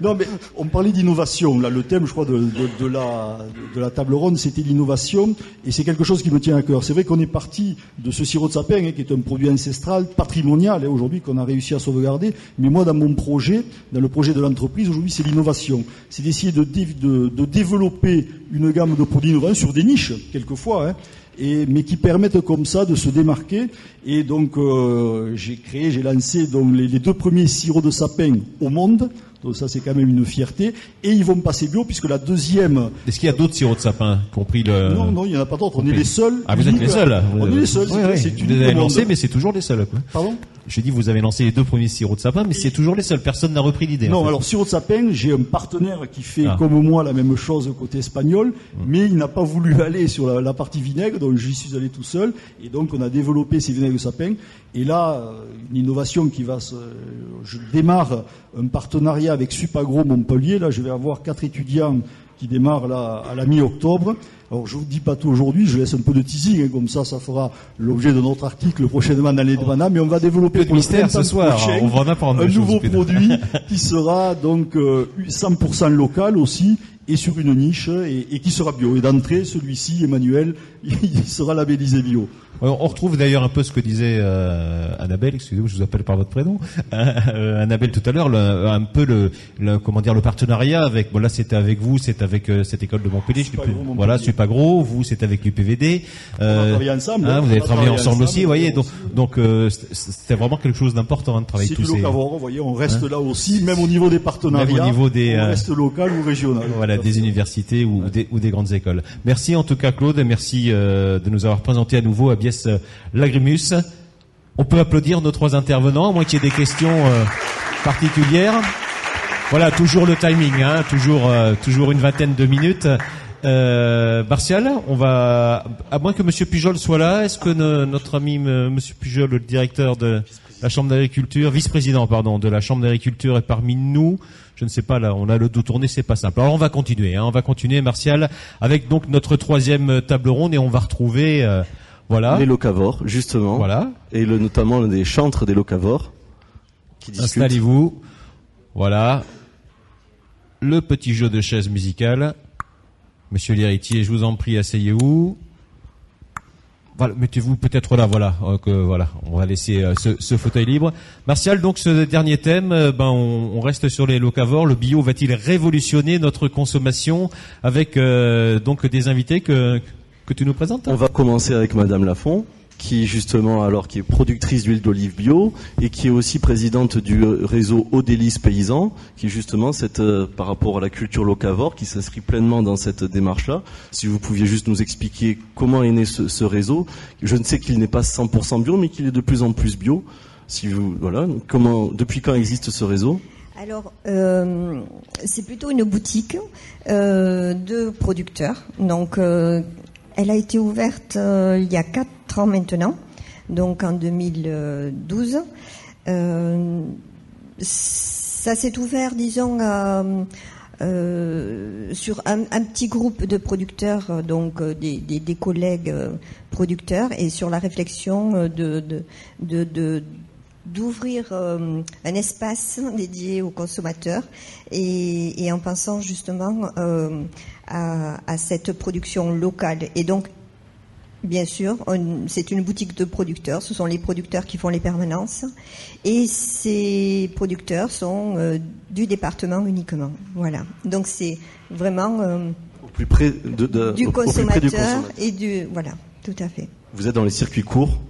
non, mais on parlait d'innovation. Là, le thème, je crois, de, de, la, de la table ronde, c'était l'innovation, et c'est quelque chose qui me tient à cœur. C'est vrai qu'on est parti de ce sirop de sapin, hein, qui est un produit ancestral, patrimonial, hein, aujourd'hui qu'on a réussi à sauvegarder. Mais moi, dans mon projet, dans le projet de l'entreprise, aujourd'hui, c'est l'innovation. C'est d'essayer de, de, de développer une gamme de produits innovants sur des niches, quelquefois, hein, et, mais qui permettent comme ça de se démarquer. Et donc, euh, j'ai créé, j'ai lancé donc, les, deux premiers sirops de sapin au monde. Donc ça, c'est quand même une fierté. Et ils vont passer bio, puisque la deuxième... Est-ce qu'il y a d'autres sirops de sapin, compris le... Non, non, il n'y en a pas d'autres. On est les seuls. Ah, vous êtes les seuls On est les seuls. Oui, oui. Vous les avez lancés, mais c'est toujours les seuls. Quoi. Pardon? J'ai dit, vous avez lancé les deux premiers sirops de sapin, mais c'est toujours les seuls. Personne n'a repris l'idée. Non, alors sirop de sapin, j'ai un partenaire qui fait ah. comme moi la même chose côté espagnol, mais il n'a pas voulu aller sur la, partie vinaigre, donc j'y suis allé tout seul. Et donc on a développé ces vinaigres de sapin. Et là, euh, une innovation qui va se... Je démarre un partenariat avec Supagro Montpellier. Là, je vais avoir quatre étudiants qui démarrent là à la mi-octobre. Alors je vous dis pas tout aujourd'hui, je laisse un peu de teasing, hein, comme ça, ça fera l'objet de notre article prochainement dans les oh. mais on va développer pour mystère ce soir, on va en apprendre un nouveau produit qui sera donc 100% euh, local aussi et sur une niche et, qui sera bio. Et d'entrée, celui-ci, Emmanuel, il sera labellisé bio. On retrouve d'ailleurs un peu ce que disait euh, Annabelle, excusez-moi, je vous appelle par votre prénom. Euh, Annabelle tout à l'heure, un peu le, comment dire le partenariat avec. Bon là c'était avec vous, c'est avec euh, cette école de Montpellier. Je plus, voilà, gros. Vous c'est avec l'UPVD. on a travaillé ensemble. Hein, vous avez travaillé ensemble, aussi, voyez. Donc donc c'était vraiment quelque chose d'important hein, de travailler tous ces. Vous voyez, on reste hein là aussi, même au niveau des partenariats. Même au niveau des. On reste local ou régional. Voilà, des universités ou, des, ou des grandes écoles. Merci en tout cas Claude, et merci de nous avoir présenté à nouveau à Biès euh, Lagrimus. On peut applaudir nos trois intervenants, à moins qu'il y ait des questions euh, particulières. Voilà, toujours le timing, hein, toujours, euh, toujours une vingtaine de minutes. Euh, Martial, on va, à moins que Monsieur Pujol soit là, est-ce que notre ami Monsieur Pujol, le directeur de la Chambre d'agriculture, vice-président, pardon, de la Chambre d'agriculture est parmi nous? Je ne sais pas, là, on a le dos tourné, c'est pas simple. Alors on va continuer, hein, on va continuer, Martial, avec donc notre troisième table ronde et on va retrouver, euh, voilà. Les locavores, justement. Voilà. Et le, notamment des chantres des locavores. Installez-vous. Voilà le petit jeu de chaise musicale. Monsieur l'héritier, je vous en prie, asseyez-vous. Mettez-vous peut-être là, voilà, euh, que voilà, on va laisser euh, ce, fauteuil libre. Martial, donc ce dernier thème, euh, ben on, reste sur les locavores. Le bio va-t-il révolutionner notre consommation avec donc des invités que que tu nous présentes On va commencer avec Madame Lafont qui justement alors qui est productrice d'huile d'olive bio et qui est aussi présidente du réseau Odélis Paysan, qui justement cette euh, par rapport à la culture locavore, qui s'inscrit pleinement dans cette démarche-là. Si vous pouviez juste nous expliquer comment est né ce, réseau, je ne sais qu'il n'est pas 100% bio, mais qu'il est de plus en plus bio. Si vous voilà, comment depuis quand existe ce réseau? Alors, euh, c'est plutôt une boutique euh, de producteurs. Donc, elle a été ouverte il y a quatre maintenant, donc en 2012. Euh, ça s'est ouvert, disons, euh, sur un, petit groupe de producteurs, donc euh, des, collègues producteurs, et sur la réflexion de, d'ouvrir un espace dédié aux consommateurs et, en pensant justement à, à, cette production locale. Et donc Bien sûr, c'est une boutique de producteurs. Ce sont les producteurs qui font les permanences. Et ces producteurs sont euh, du département uniquement. Voilà. Donc c'est vraiment euh, au plus près de, du, consommateur et du voilà, tout à fait. Vous êtes dans les circuits courts.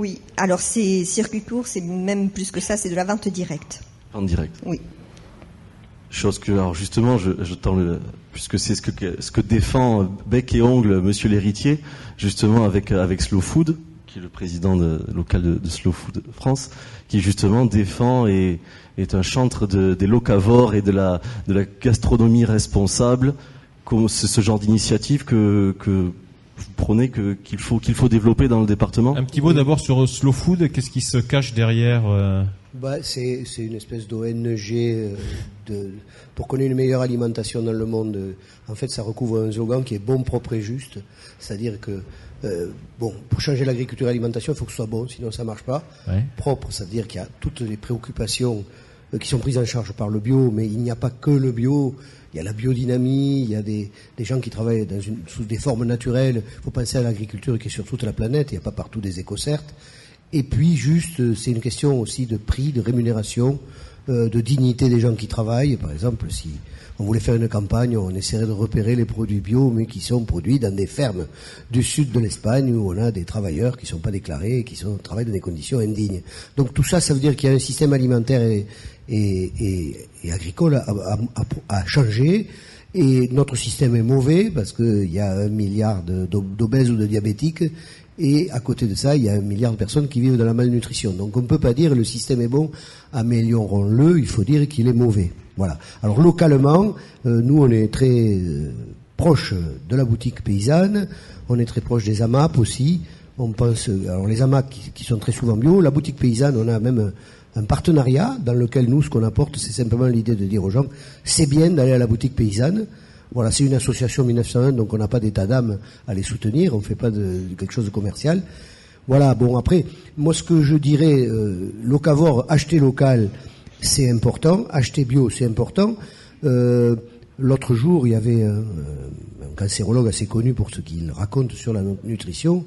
Oui. Alors ces circuits courts, c'est même plus que ça, c'est de la vente directe. Vente directe. Oui. Chose que, alors justement, je, je tends le, puisque c'est ce que, ce que défend bec et ongle Monsieur l'héritier, justement avec avec Slow Food, qui est le président de, local de, Slow Food France, qui justement défend et est un chantre de, des locavores et de la de la gastronomie responsable. C'est ce genre d'initiative que que vous prenez qu'il faut qu'il faut développer dans le département. Un petit mot d'abord sur Slow Food. Qu'est-ce qui se cache derrière euh, bah, c'est, une espèce d'ONG euh, de, pour qu'on ait une meilleure alimentation dans le monde. En fait, ça recouvre un slogan qui est bon, propre et juste. C'est-à-dire que, euh, bon, pour changer l'agriculture et l'alimentation, il faut que ce soit bon, sinon ça marche pas. Propre, c'est-à-dire qu'il y a toutes les préoccupations euh, qui sont prises en charge par le bio, mais il n'y a pas que le bio. Il y a la biodynamie, il y a des, gens qui travaillent dans une, sous des formes naturelles. Il faut penser à l'agriculture qui est sur toute la planète. Il n'y a pas partout des écocertes. Et puis juste, euh, c'est une question aussi de prix, de rémunération, euh, de dignité des gens qui travaillent. Par exemple, si on voulait faire une campagne, on essaierait de repérer les produits bio, mais qui sont produits dans des fermes du sud de l'Espagne où on a des travailleurs qui ne sont pas déclarés et qui travaillent dans des conditions indignes. Donc tout ça, ça veut dire qu'il y a un système alimentaire et, agricole à, à, à, changer. Et notre système est mauvais parce qu'il y a un milliard d'obèses ou de diabétiques et à côté de ça, il y a un milliard de personnes qui vivent dans la malnutrition. Donc on ne peut pas dire le système est bon, améliorons-le, il faut dire qu'il est mauvais. Voilà. Alors localement, euh, nous on est très euh, proche de la boutique paysanne, on est très proche des AMAP aussi. On pense, alors les AMAP qui, sont très souvent bio, la boutique paysanne, on a même un partenariat dans lequel nous, ce qu'on apporte, c'est simplement l'idée de dire aux gens, c'est bien d'aller à la boutique paysanne, voilà, c'est une association 1901, donc on n'a pas d'état d'âme à les soutenir, on ne fait pas quelque chose de commercial. Voilà, bon après, moi ce que je dirais, euh, locavore, acheter local, c'est important, acheter bio, c'est important. Euh, L'autre jour, il y avait un, un, cancérologue assez connu pour ce qu'il raconte sur la nutrition.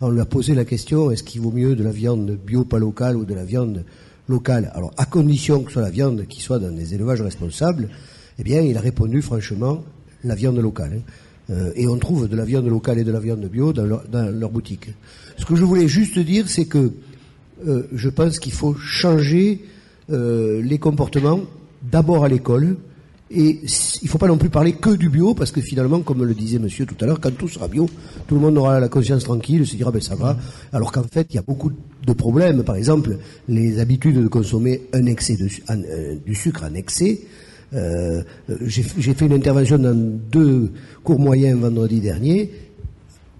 On lui a posé la question, est-ce qu'il vaut mieux de la viande bio pas locale ou de la viande locale? Alors, à condition que ce soit la viande qui soit dans des élevages responsables, eh bien, il a répondu franchement, la viande locale. Hein. Euh, et on trouve de la viande locale et de la viande bio dans leur boutique. Ce que je voulais juste dire, c'est que euh, je pense qu'il faut changer euh, les comportements d'abord à l'école. Et il ne faut pas non plus parler que du bio, parce que finalement, comme le disait monsieur tout à l'heure, quand tout sera bio, tout le monde aura la conscience tranquille, se dira, ben ça va. Alors qu'en fait, il y a beaucoup de problèmes. Par exemple, les habitudes de consommer un excès de, du sucre en excès, j'ai fait une intervention dans deux cours moyens vendredi dernier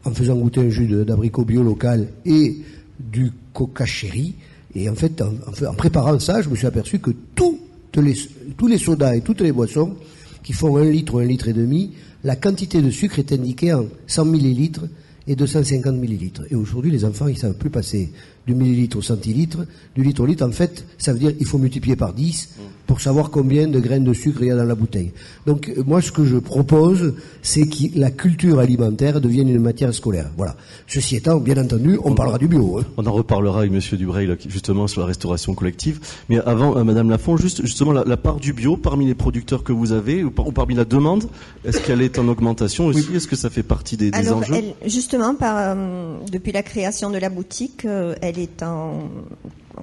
en faisant goûter un jus d'abricot bio local et du coca chéri. Et en fait, en, préparant ça, je me suis aperçu que tous les, sodas et toutes les boissons qui font un litre ou un litre et demi, la quantité de sucre est indiquée en 100 millilitres et 250 millilitres. Et aujourd'hui, les enfants, ils savent plus passer du millilitre au centilitre, du litre au litre. En fait, ça veut dire qu'il faut multiplier par 10 pour savoir combien de graines de sucre il y a dans la bouteille. Donc, euh, moi, ce que je propose, c'est que la culture alimentaire devienne une matière scolaire. Voilà. Ceci étant, bien entendu, on, parlera du bio. Hein. On en reparlera avec Monsieur Dubreuil, justement, sur la restauration collective. Mais avant, euh, Madame Lafont, juste, justement, la, part du bio parmi les producteurs que vous avez, ou, parmi la demande, est-ce qu'elle est en augmentation aussi? Est-ce que ça fait partie des, des enjeux? Justement, par, euh, depuis la création de la boutique, elle elle est en,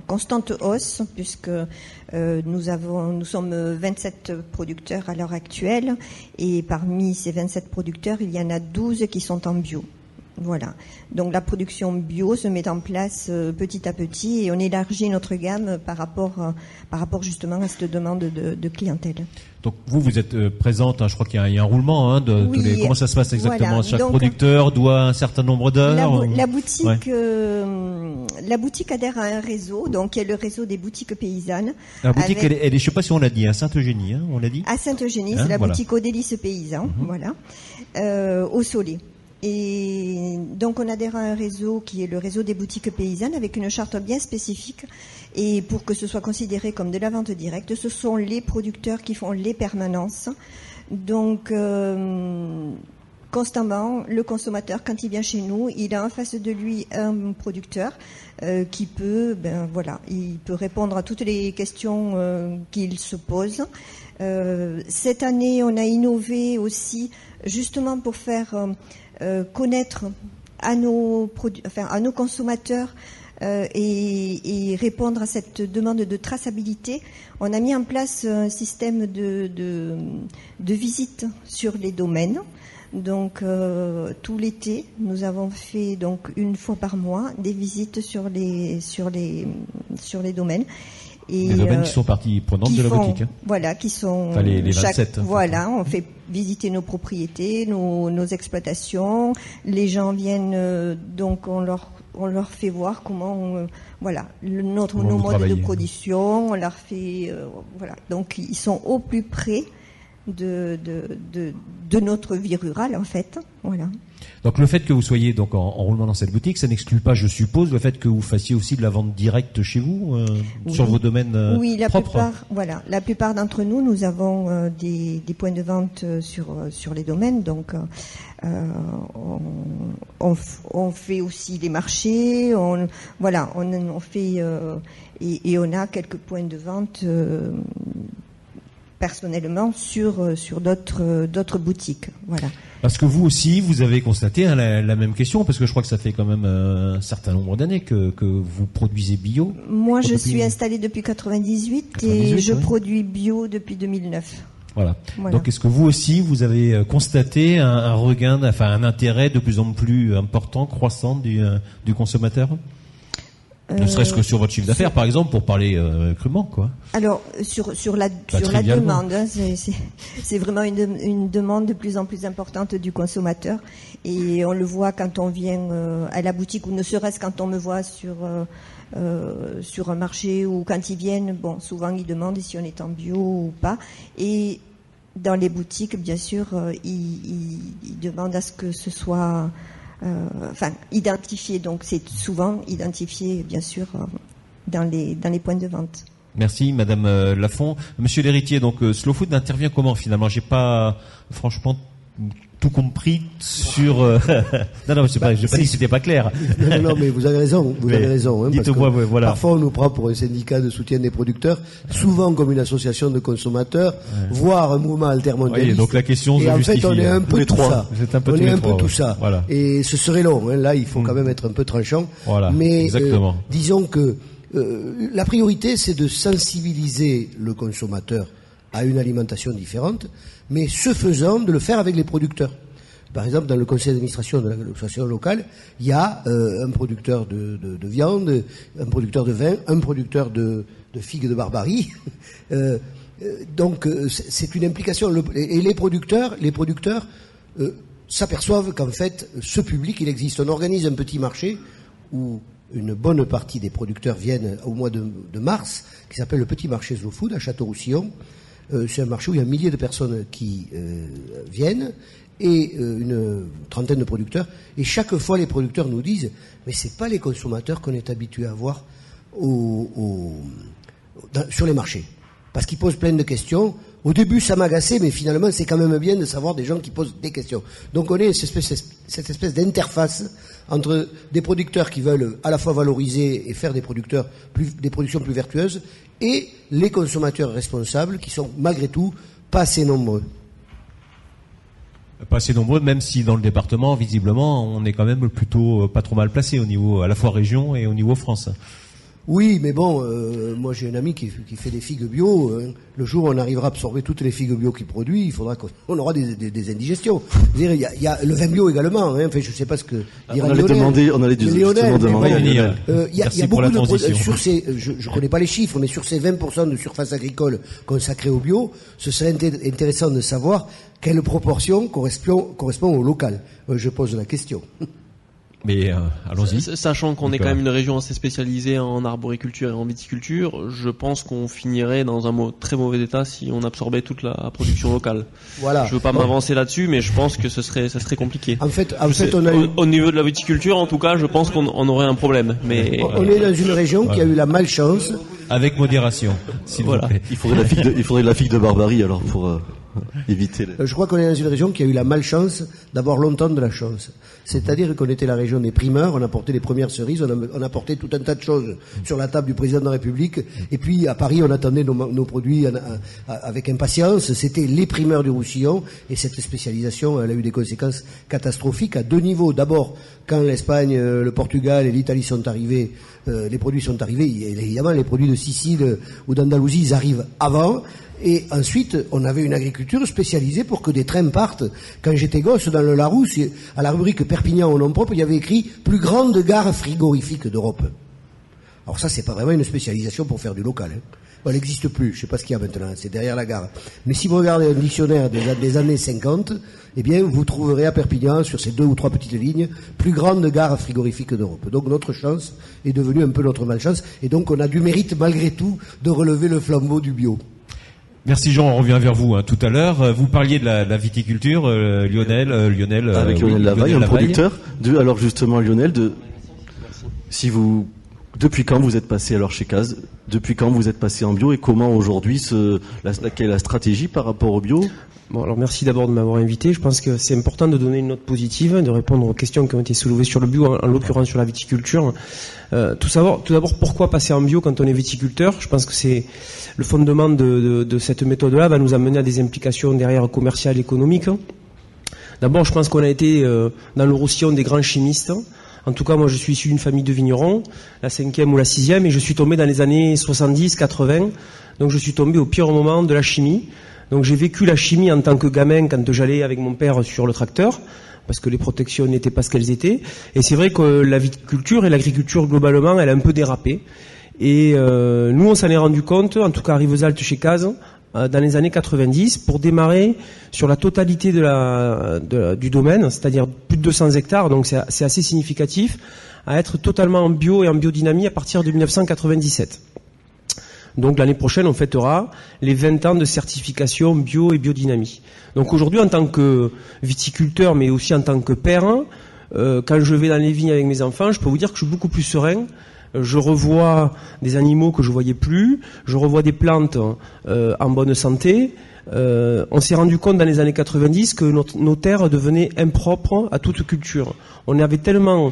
constante hausse puisque euh, nous avons, nous sommes 27 producteurs à l'heure actuelle et parmi ces 27 producteurs, il y en a 12 qui sont en bio. Voilà. Donc la production bio se met en place euh, petit à petit et on élargit notre gamme par rapport, euh, par rapport justement à cette demande de, clientèle. Donc vous, vous êtes euh, présente, hein, je crois qu'il y, a un roulement hein, de tous les... Comment ça se passe exactement? Chaque producteur doit un certain nombre d'heures la, boutique, la boutique adhère à un réseau, donc qui est le réseau des boutiques paysannes. La boutique, elle, est, je ne sais pas si on l'a dit, à Sainte-Eugénie, hein, on l'a dit? À Sainte-Eugénie, c'est hein, la boutique aux délices paysans, mhm. voilà, au Soleil. Et donc on adhère à un réseau qui est le réseau des boutiques paysannes avec une charte bien spécifique. Et pour que ce soit considéré comme de la vente directe, ce sont les producteurs qui font les permanences. Donc euh, constamment, le consommateur, quand il vient chez nous, il a en face de lui un producteur euh, qui peut, ben voilà, il peut répondre à toutes les questions euh, qu'il se pose. cette année, on a innové aussi justement pour faire euh, connaître à nos, consommateurs euh, et, répondre à cette demande de traçabilité, on a mis en place un système de, de, visite sur les domaines. Donc euh, tout l'été, nous avons fait donc une fois par mois des visites sur les domaines et les domaines qui sont partis prenantes de la boutique. Hein. Voilà, qui sont les, les 27. Hein. voilà, on fait visiter nos propriétés, nos, nos exploitations. Les gens viennent euh, donc on leur on leur fait voir comment euh, voilà le, notre nos modes de production. On leur fait euh, voilà donc ils sont au plus près de, de, de, de notre vie rurale en fait. Voilà. Donc le fait que vous soyez donc en, roulement dans cette boutique, ça n'exclut pas, je suppose, le fait que vous fassiez aussi de la vente directe chez vous euh, sur vos domaines euh, Oui, la propres. plupart, voilà, la plupart d'entre nous, nous avons euh, des, des, points de vente sur sur les domaines, donc on, on, on, fait aussi des marchés, on voilà, on, on fait et, et, on a quelques points de vente personnellement sur sur d'autres d'autres boutiques, voilà. Parce que vous aussi, vous avez constaté hein, la, même question, parce que je crois que ça fait quand même euh, un certain nombre d'années que, que, vous produisez bio. Moi, je suis installée depuis 98, et je produis bio depuis 2009. Voilà. Donc, est-ce que vous aussi, vous avez euh, constaté un, regain, enfin un intérêt de plus en plus important, croissant du, euh, du consommateur? Ne serait-ce que sur votre chiffre d'affaires, par exemple, pour parler euh, crûment, quoi. Alors sur sur la sur la demande, hein, c'est vraiment une, une, demande de plus en plus importante du consommateur, et on le voit quand on vient euh, à la boutique ou ne serait-ce quand on me voit sur euh, euh, sur un marché ou quand ils viennent, bon, souvent ils demandent si on est en bio ou pas, et dans les boutiques, bien sûr, ils, ils, ils demandent à ce que ce soit euh, enfin identifié. Donc c'est souvent identifié, bien sûr, euh, dans les dans les points de vente. Merci, Madame euh, Lafont. Monsieur l'héritier, donc Slow Food intervient comment finalement? J'ai pas, franchement, tout compris sur. Euh, non, non, je pas, je pas dit que c'était pas clair. non, non, mais vous avez raison. Vous avez raison. Hein, voilà. Parfois, on nous prend pour un syndicat de soutien des producteurs, souvent comme une association de consommateurs, voire un mouvement altermondialiste. Oui, donc la question Et en fait, on est un peu tout ça. Un peu on est un peu tout ça. Voilà. Et ce serait long. Hein. Là, il faut quand mm. même être un peu tranchant. Voilà. Mais Exactement. Euh, disons que euh, la priorité, c'est de sensibiliser le consommateur à une alimentation différente, mais ce faisant, de le faire avec les producteurs. Par exemple, dans le conseil d'administration de l'association locale, il y a euh, un producteur de, de, de, viande, un producteur de vin, un producteur de, de figues de Barbarie. donc c'est une implication. et les producteurs, les producteurs s'aperçoivent qu'en fait, ce public, il existe. On organise un petit marché où une bonne partie des producteurs viennent au mois de, mars, qui s'appelle le Petit Marché Slow Food à Château-Roussillon. Euh, c'est un marché où il y a un millier de personnes qui euh, viennent et euh, une trentaine de producteurs. Et chaque fois, les producteurs nous disent Mais ce pas les consommateurs qu'on est habitué à voir sur les marchés. Parce qu'ils posent plein de questions. Au début, ça m'agaçait, mais finalement, c'est quand même bien de savoir des gens qui posent des questions. Donc, on est cette espèce d'interface entre des producteurs qui veulent à la fois valoriser et faire des productions plus vertueuses et les consommateurs responsables qui sont malgré tout pas assez nombreux. Pas assez nombreux, même si dans le département, visiblement, on est quand même plutôt pas trop mal placé au niveau à la fois région et au niveau France. Oui, mais bon, euh, moi j'ai un ami qui, fait des figues bio. Hein. Le jour où on arrivera à absorber toutes les figues bio qu'il produit, il faudra qu'on aura des, indigestions. Il y, a, y, a, le vin bio également. Hein. Enfin, je ne sais pas ce que on allait demander, on allait demander. Euh, il y, a, beaucoup de sur ces, je ne connais pas les chiffres, mais sur ces 20% de surface agricole consacrée au bio, ce serait intéressant de savoir quelle proportion correspond, correspond au local. Euh, je pose la question. Mais euh, allons-y. Sachant qu'on est quand même une région assez spécialisée en arboriculture et en viticulture, je pense qu'on finirait dans un très mauvais état si on absorbait toute la production locale. Voilà. Je veux pas m'avancer là-dessus, mais je pense que ce serait, ça serait compliqué. En fait, en fait, on a eu... au, niveau de la viticulture, en tout cas, je pense qu'on aurait un problème. Mais on est dans une région qui a eu la malchance. Avec modération, voilà. Il faudrait la figue de, il faudrait la figue de Barbarie alors pour. Euh, Euh, je crois qu'on est dans une région qui a eu la malchance d'avoir longtemps de la chance. C'est-à-dire qu'on était la région des primeurs, on apportait les premières cerises, on, apportait tout un tas de choses sur la table du président de la République. Et puis à Paris, on attendait nos, produits avec impatience. C'était les primeurs du Roussillon. Et cette spécialisation, elle a eu des conséquences catastrophiques à deux niveaux. D'abord, quand l'Espagne, euh, le Portugal et l'Italie sont arrivés, euh, les produits sont arrivés. Évidemment, les produits de Sicile ou d'Andalousie, ils arrivent avant. Et ensuite, on avait une agriculture spécialisée pour que des trains partent. Quand j'étais gosse, dans le Larousse, à la rubrique Perpignan au nom propre, il y avait écrit plus grande gare frigorifique d'Europe. Alors ça, c'est pas vraiment une spécialisation pour faire du local. Hein. Elle n'existe plus. Je sais pas ce qu'il y a maintenant. C'est derrière la gare. Mais si vous regardez un dictionnaire des, années 50, eh bien, vous trouverez à Perpignan, sur ces deux ou trois petites lignes, plus grande gare frigorifique d'Europe. Donc notre chance est devenue un peu notre malchance. Et donc on a du mérite, malgré tout, de relever le flambeau du bio. Merci Jean, on revient vers vous hein, tout à l'heure. Euh, vous parliez de la, viticulture, euh, Lionel, euh, Lionel. Avec Lionel Lavaille, un producteur. De, alors justement, Lionel, de, si vous, depuis quand vous êtes passé alors chez Caz? Depuis quand vous êtes passé en bio et comment aujourd'hui, la, quelle est la stratégie par rapport au bio? Bon, alors merci d'abord de m'avoir invité. Je pense que c'est important de donner une note positive, de répondre aux questions qui ont été soulevées sur le bio, en, l'occurrence sur la viticulture. Euh, tout savoir, tout d'abord, pourquoi passer en bio quand on est viticulteur? Je pense que c'est le fondement de, de, cette méthode-là va nous amener à des implications derrière commerciales, économiques. D'abord, je pense qu'on a été euh, dans le Roussillon des grands chimistes. En tout cas, moi, je suis issu d'une famille de vignerons, la cinquième ou la sixième, et je suis tombé dans les années 70-80. Donc, je suis tombé au pire moment de la chimie. Donc j'ai vécu la chimie en tant que gamin quand j'allais avec mon père sur le tracteur, parce que les protections n'étaient pas ce qu'elles étaient. Et c'est vrai que la viticulture et l'agriculture globalement, elle a un peu dérapé. Et euh, nous, on s'en est rendu compte, en tout cas à Rivesaltes chez Caz, dans les années 90, pour démarrer sur la totalité du domaine, c'est-à-dire plus de 200 hectares, donc c'est assez significatif, à être totalement en bio et en biodynamie à partir de 1997. Donc l'année prochaine, on fêtera les 20 ans de certification bio et biodynamie. Donc aujourd'hui, en tant que viticulteur, mais aussi en tant que père, euh, quand je vais dans les vignes avec mes enfants, je peux vous dire que je suis beaucoup plus serein. Je revois des animaux que je voyais plus, je revois des plantes euh, en bonne santé. Euh, on s'est rendu compte dans les années 90 que nos terres devenaient impropres à toute culture. On avait tellement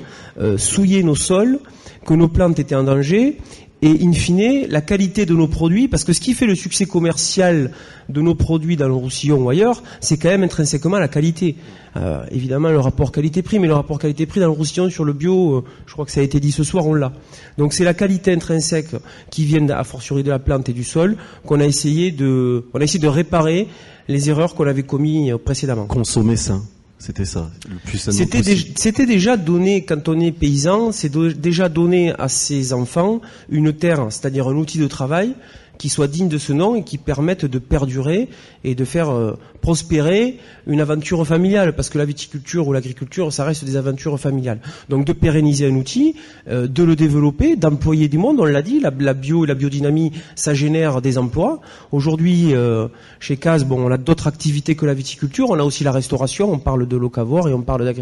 souillé nos sols que nos plantes étaient en danger et in fine la qualité de nos produits, parce que ce qui fait le succès commercial de nos produits dans le Roussillon ou ailleurs, c'est quand même intrinsèquement la qualité. Euh, évidemment le rapport qualité-prix, mais le rapport qualité-prix dans le Roussillon sur le bio, euh, je crois que ça a été dit ce soir, on l'a. Donc c'est la qualité intrinsèque qui vient à fortiori de la plante et du sol qu'on a essayé de, on a essayé de réparer les erreurs qu'on avait commises précédemment. Consommer sain. C'était ça, le plus C'était déjà donné, quand on est paysan, c'est déjà donné à ses enfants une terre, c'est-à-dire un outil de travail qui soit digne de ce nom et qui permette de perdurer et de faire euh, prospérer une aventure familiale, parce que la viticulture ou l'agriculture, ça reste des aventures familiales. Donc de pérenniser un outil, euh, de le développer, d'employer du monde, on l'a dit, la, bio et la biodynamie, ça génère des emplois. Aujourd'hui, euh, chez CAS, bon, on a d'autres activités que la viticulture, on a aussi la restauration, on parle de locavore et on parle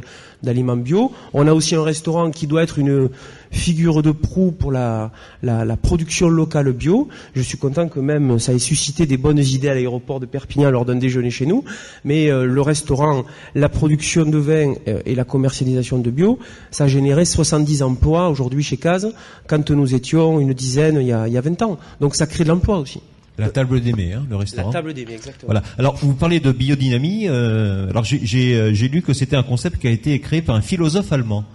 d'aliments bio. On a aussi un restaurant qui doit être une figure de proue pour la, la, production locale bio. Je suis content que même ça ait suscité des bonnes idées à l'aéroport de Perpignan lors d'un déjeuner chez nous. Mais euh, le restaurant, la production de vin euh, et la commercialisation de bio, ça a généré 70 emplois aujourd'hui chez Caz, quand nous étions une dizaine il y a, il y a 20 ans. Donc ça crée de l'emploi aussi. La table d'aimer, hein, le restaurant. La table d'aimer, exactement. Voilà. Alors, vous parlez de biodynamie. Euh, alors, j'ai lu que c'était un concept qui a été créé par un philosophe allemand.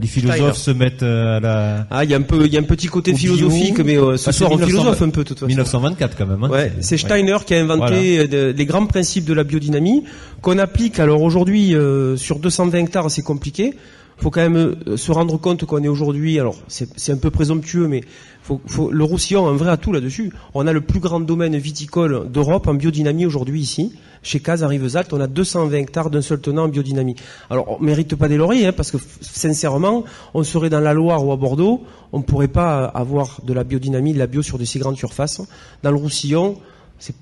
Les philosophes se mettent euh, à la. Ah, il y a un peu, il y a un petit côté philosophique, mais euh, ce ah, soir on philosophe un peu, toute façon. 1924 quand même. Hein, ouais, c'est Steiner qui a inventé euh, les grands principes de la biodynamie qu'on applique. Alors aujourd'hui, sur 220 hectares, c'est compliqué. Faut quand même se rendre compte qu'on est aujourd'hui. Alors c'est un peu présomptueux, mais le Roussillon a un vrai atout là-dessus. On a le plus grand domaine viticole d'Europe en biodynamie aujourd'hui ici. Chez Caz, à Rivesaltes, on a 220 hectares d'un seul tenant en biodynamie. Alors, on mérite pas des lauriers, hein, parce que sincèrement, on serait dans la Loire ou à Bordeaux, on ne pourrait pas avoir de la biodynamie, de la bio sur de si grandes surfaces. Dans le Roussillon,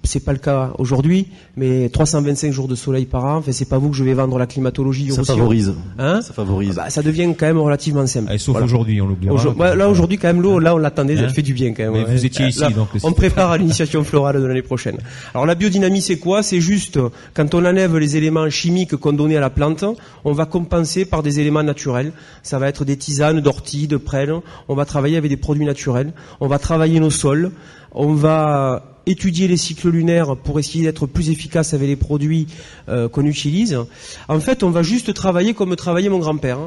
c'est pas le cas aujourd'hui, mais 325 jours de soleil par an, enfin, c'est pas vous que je vais vendre la climatologie ça Favorise. Hein ça favorise. Bah, ça devient quand même relativement simple. Et sauf aujourd'hui, on l'oubliera. là aujourd'hui quand même l'eau, là on l'attendait, ça hein fait du bien quand même. Mais vous étiez ici, donc. On prépare à l'initiation florale de l'année prochaine. Alors la biodynamie c'est quoi? C'est juste quand on enlève les éléments chimiques qu'on donnait à la plante, on va compenser par des éléments naturels. Ça va être des tisanes, d'ortie, de prêle. On va travailler avec des produits naturels. On va travailler nos sols. On va étudier les cycles lunaires pour essayer d'être plus efficace avec les produits euh, qu'on utilise. En fait, on va juste travailler comme travaillait mon grand-père.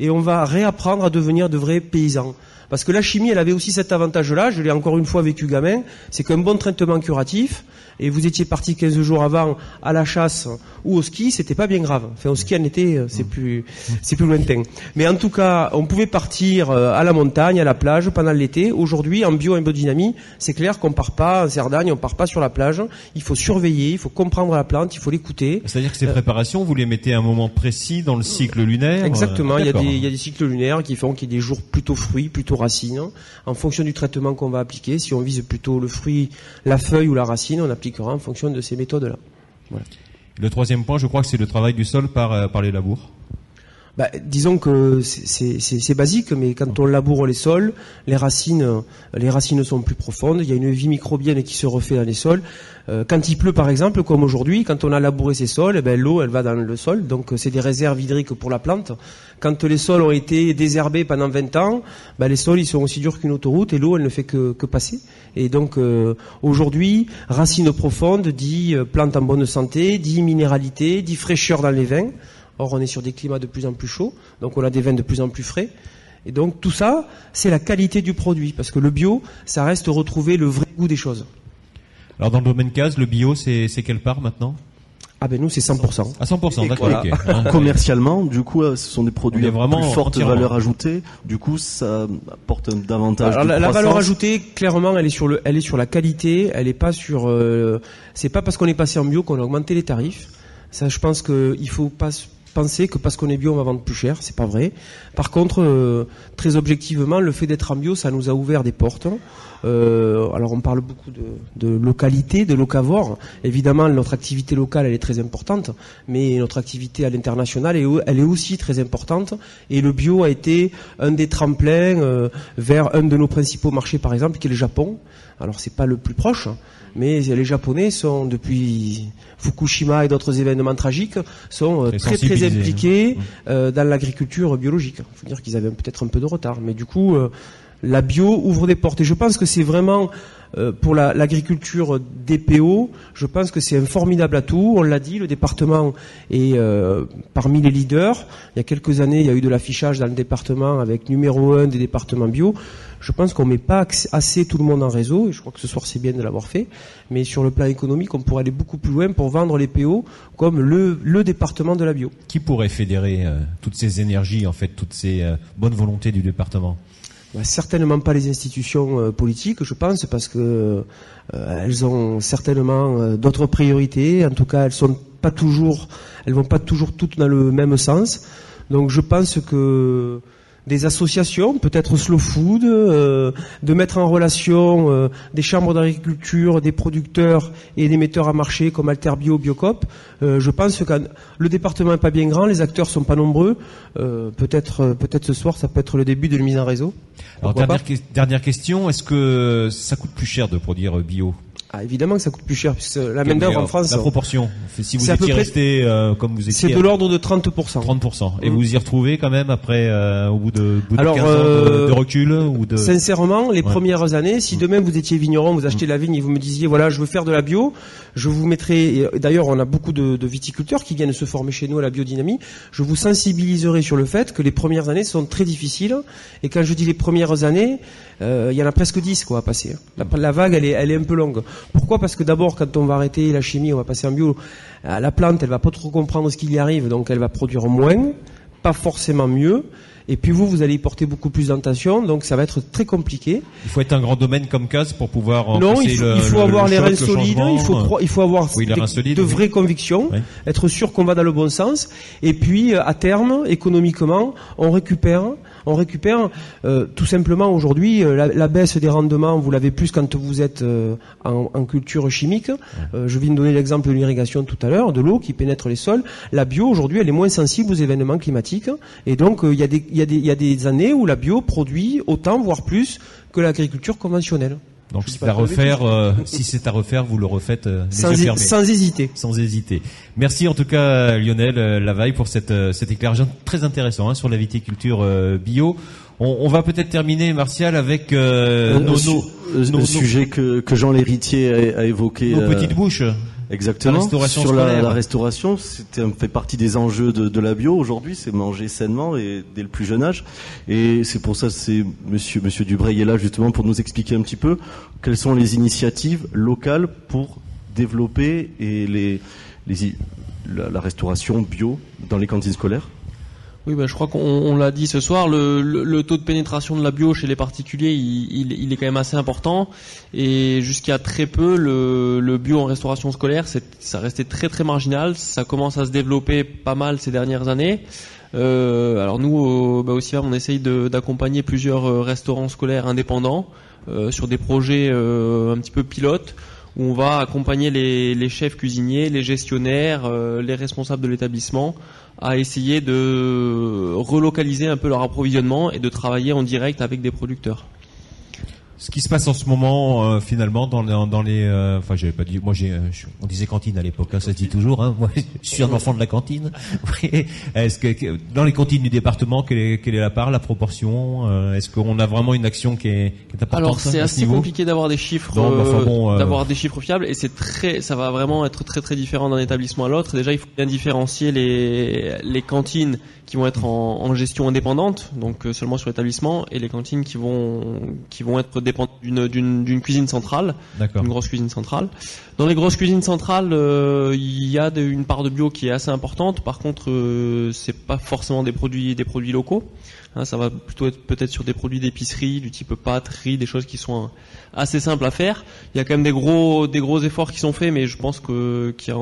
Et on va réapprendre à devenir de vrais paysans. Parce que la chimie, elle avait aussi cet avantage-là, je l'ai encore une fois vécu gamin, c'est qu'un bon traitement curatif, et vous étiez parti 15 jours avant à la chasse ou au ski, c'était pas bien grave. Enfin, au ski en été, euh, c'est plus, c'est plus lointain. Mais en tout cas, on pouvait partir euh, à la montagne, à la plage pendant l'été. Aujourd'hui, en bio et biodynamie, c'est clair qu'on part pas en Cerdagne, on part pas sur la plage. Il faut surveiller, il faut comprendre la plante, il faut l'écouter. C'est-à-dire que ces euh, préparations, vous les mettez à un moment précis dans le cycle lunaire Exactement. Il y, a des, il y a des cycles lunaires qui font qu'il y a des jours plutôt fruits, plutôt racines. En fonction du traitement qu'on va appliquer, si on vise plutôt le fruit, la feuille ou la racine, on applique en fonction de ces méthodes-là. Le troisième point, je crois que c'est le travail du sol par, euh, par les labours. Bah, disons que c'est basique, mais quand on laboure les sols, les racines, les racines sont plus profondes. Il y a une vie microbienne qui se refait dans les sols. Euh, quand il pleut, par exemple, comme aujourd'hui, quand on a labouré ces sols, eh ben, l'eau, elle va dans le sol. Donc, c'est des réserves hydriques pour la plante. Quand les sols ont été désherbés pendant 20 ans, ben, les sols, ils sont aussi durs qu'une autoroute et l'eau, elle ne fait que, passer. Et donc, euh, aujourd'hui, racines profondes dit euh, plante en bonne santé, dit minéralité, dit fraîcheur dans les vins. Or, on est sur des climats de plus en plus chauds, donc on a des vins de plus en plus frais. Et donc tout ça, c'est la qualité du produit, parce que le bio, ça reste retrouver le vrai goût des choses. Alors dans le domaine case, le bio, c'est quelle part maintenant? Ah ben nous c'est 100%. À 100%, d'accord. Commercialement, du coup, euh, ce sont des produits à plus forte valeur ajoutée. Du coup, ça apporte davantage. Alors, de la, valeur ajoutée, clairement, elle est sur le, elle est sur la qualité. Elle est pas sur. Euh, c'est pas parce qu'on est passé en bio qu'on a augmenté les tarifs. Ça, je pense qu'il faut pas penser que parce qu'on est bio, on va vendre plus cher. C'est pas vrai. Par contre, euh, très objectivement, le fait d'être en bio, ça nous a ouvert des portes. Euh, alors, on parle beaucoup de, localité, de locavore. Évidemment, notre activité locale, elle est très importante, mais notre activité à l'international, elle est aussi très importante. Et le bio a été un des tremplins euh, vers un de nos principaux marchés, par exemple, qui est le Japon. Alors, c'est pas le plus proche mais les Japonais sont depuis Fukushima et d'autres événements tragiques sont euh, très très impliqués hein. euh, dans l'agriculture biologique. Il faut dire qu'ils avaient peut-être un peu de retard, mais du coup euh, la bio ouvre des portes et je pense que c'est vraiment euh, pour l'agriculture des PO, je pense que c'est un formidable atout. On l'a dit, le département est euh, parmi les leaders. Il y a quelques années, il y a eu de l'affichage dans le département avec numéro un des départements bio. Je pense qu'on met pas assez tout le monde en réseau, et je crois que ce soir c'est bien de l'avoir fait. Mais sur le plan économique, on pourrait aller beaucoup plus loin pour vendre les PO comme le, le département de la bio. Qui pourrait fédérer toutes ces énergies, en fait, toutes ces bonnes volontés du département? Bah, certainement pas les institutions euh, politiques, je pense, parce que euh, elles ont certainement euh, d'autres priorités. En tout cas, elles sont pas toujours, elles vont pas toujours toutes dans le même sens. Donc, je pense que des associations, peut-être Slow Food, euh, de mettre en relation euh, des chambres d'agriculture, des producteurs et des metteurs à marché comme Alterbio, Biocop. Euh, je pense que le département n'est pas bien grand, les acteurs sont pas nombreux. peut-être, peut-être ce soir, ça peut être le début de la mise en réseau. Alors dernière, dernière question, est-ce que ça coûte plus cher de produire bio? Ah, évidemment que ça coûte plus cher, puisque la main d'œuvre en France. La proportion. Si vous étiez resté euh, comme vous étiez. C'est de l'ordre de 30%. 30%. Et mm. vous y retrouvez quand même après, euh, au bout de, bout de 15 ans de, euh, recul ou de. Sincèrement, les premières années, si demain vous étiez vigneron, vous achetez mm. la vigne et vous me disiez, voilà, je veux faire de la bio, je vous mettrai. D'ailleurs, on a beaucoup de, de, viticulteurs qui viennent se former chez nous à la biodynamie. Je vous sensibiliserai sur le fait que les premières années sont très difficiles. Et quand je dis les premières années, il y en a presque 10 quoi à passer. La, la vague, elle est, elle est un peu longue. Pourquoi Parce que d'abord, quand on va arrêter la chimie, on va passer en bio, euh, la plante, elle va pas trop comprendre ce qui y arrive, donc elle va produire moins, pas forcément mieux. Et puis vous, vous allez y porter beaucoup plus d'attention, donc ça va être très compliqué. Il faut être un grand domaine comme CAS pour pouvoir non, il faut, il faut avoir les reins solides, il faut, il faut avoir de vraies convictions, être sûr qu'on va dans le bon sens. Et puis à terme, économiquement, on récupère on récupère euh, tout simplement aujourd'hui euh, la, baisse des rendements, vous l'avez plus quand vous êtes euh, en, culture chimique. je viens de donner l'exemple de l'irrigation tout à l'heure, de l'eau qui pénètre les sols. La bio aujourd'hui, elle est moins sensible aux événements climatiques, et donc il y, y a des années où la bio produit autant, voire plus, que l'agriculture conventionnelle. Donc c'est à refaire, euh, si c'est à refaire, vous le refaites euh, sans, sans, hésiter. Sans hésiter. Merci en tout cas Lionel euh, Lavaille pour cette, cet éclairage très intéressant hein, sur la viticulture bio. On, on va peut-être terminer, Martial, avec nos, nos, sujet que, que Jean l'héritier a, évoqué. Nos petites bouches. Exactement. La restauration Sur la, restauration, c'était fait partie des enjeux de, de la bio aujourd'hui, c'est manger sainement et dès le plus jeune âge. Et c'est pour ça, c'est Monsieur Monsieur Dubray est là justement pour nous expliquer un petit peu quelles sont les initiatives locales pour développer et les, les la restauration bio dans les cantines scolaires. Oui, ben, je crois qu'on l'a dit ce soir, le, le, taux de pénétration de la bio chez les particuliers, il, est quand même assez important. Et jusqu'à très peu, le, bio en restauration scolaire, ça restait très très marginal. Ça commence à se développer pas mal ces dernières années. Euh, alors nous, bah aussi, on essaye d'accompagner plusieurs euh, restaurants scolaires indépendants euh, sur des projets un petit peu pilotes où on va accompagner les, chefs cuisiniers, les gestionnaires, euh, les responsables de l'établissement à essayer de relocaliser un peu leur approvisionnement et de travailler en direct avec des producteurs ce qui se passe en ce moment euh, finalement dans, dans, dans les euh, enfin j'avais pas dit moi j'ai euh, on disait cantine à l'époque hein, ça se dit toujours hein, moi je suis un enfant de la cantine. Est-ce que dans les cantines du département quelle est, quelle est la part la proportion est-ce qu'on a vraiment une action qui est, qui est importante alors c'est assez compliqué d'avoir des chiffres bon, d'avoir des chiffres fiables et c'est très ça va vraiment être très très différent d'un établissement à l'autre. Déjà il faut bien différencier les les cantines qui vont être en, en gestion indépendante donc seulement sur l'établissement et les cantines qui vont qui vont être d'une cuisine centrale, une grosse cuisine centrale. Dans les grosses cuisines centrales, euh, il y a une part de bio qui est assez importante. Par contre, euh, c'est pas forcément des produits des produits locaux. Hein, ça va plutôt être peut-être sur des produits d'épicerie, du type pâtes, riz, des choses qui sont assez simples à faire. Il y a quand même des gros des gros efforts qui sont faits, mais je pense que qu'il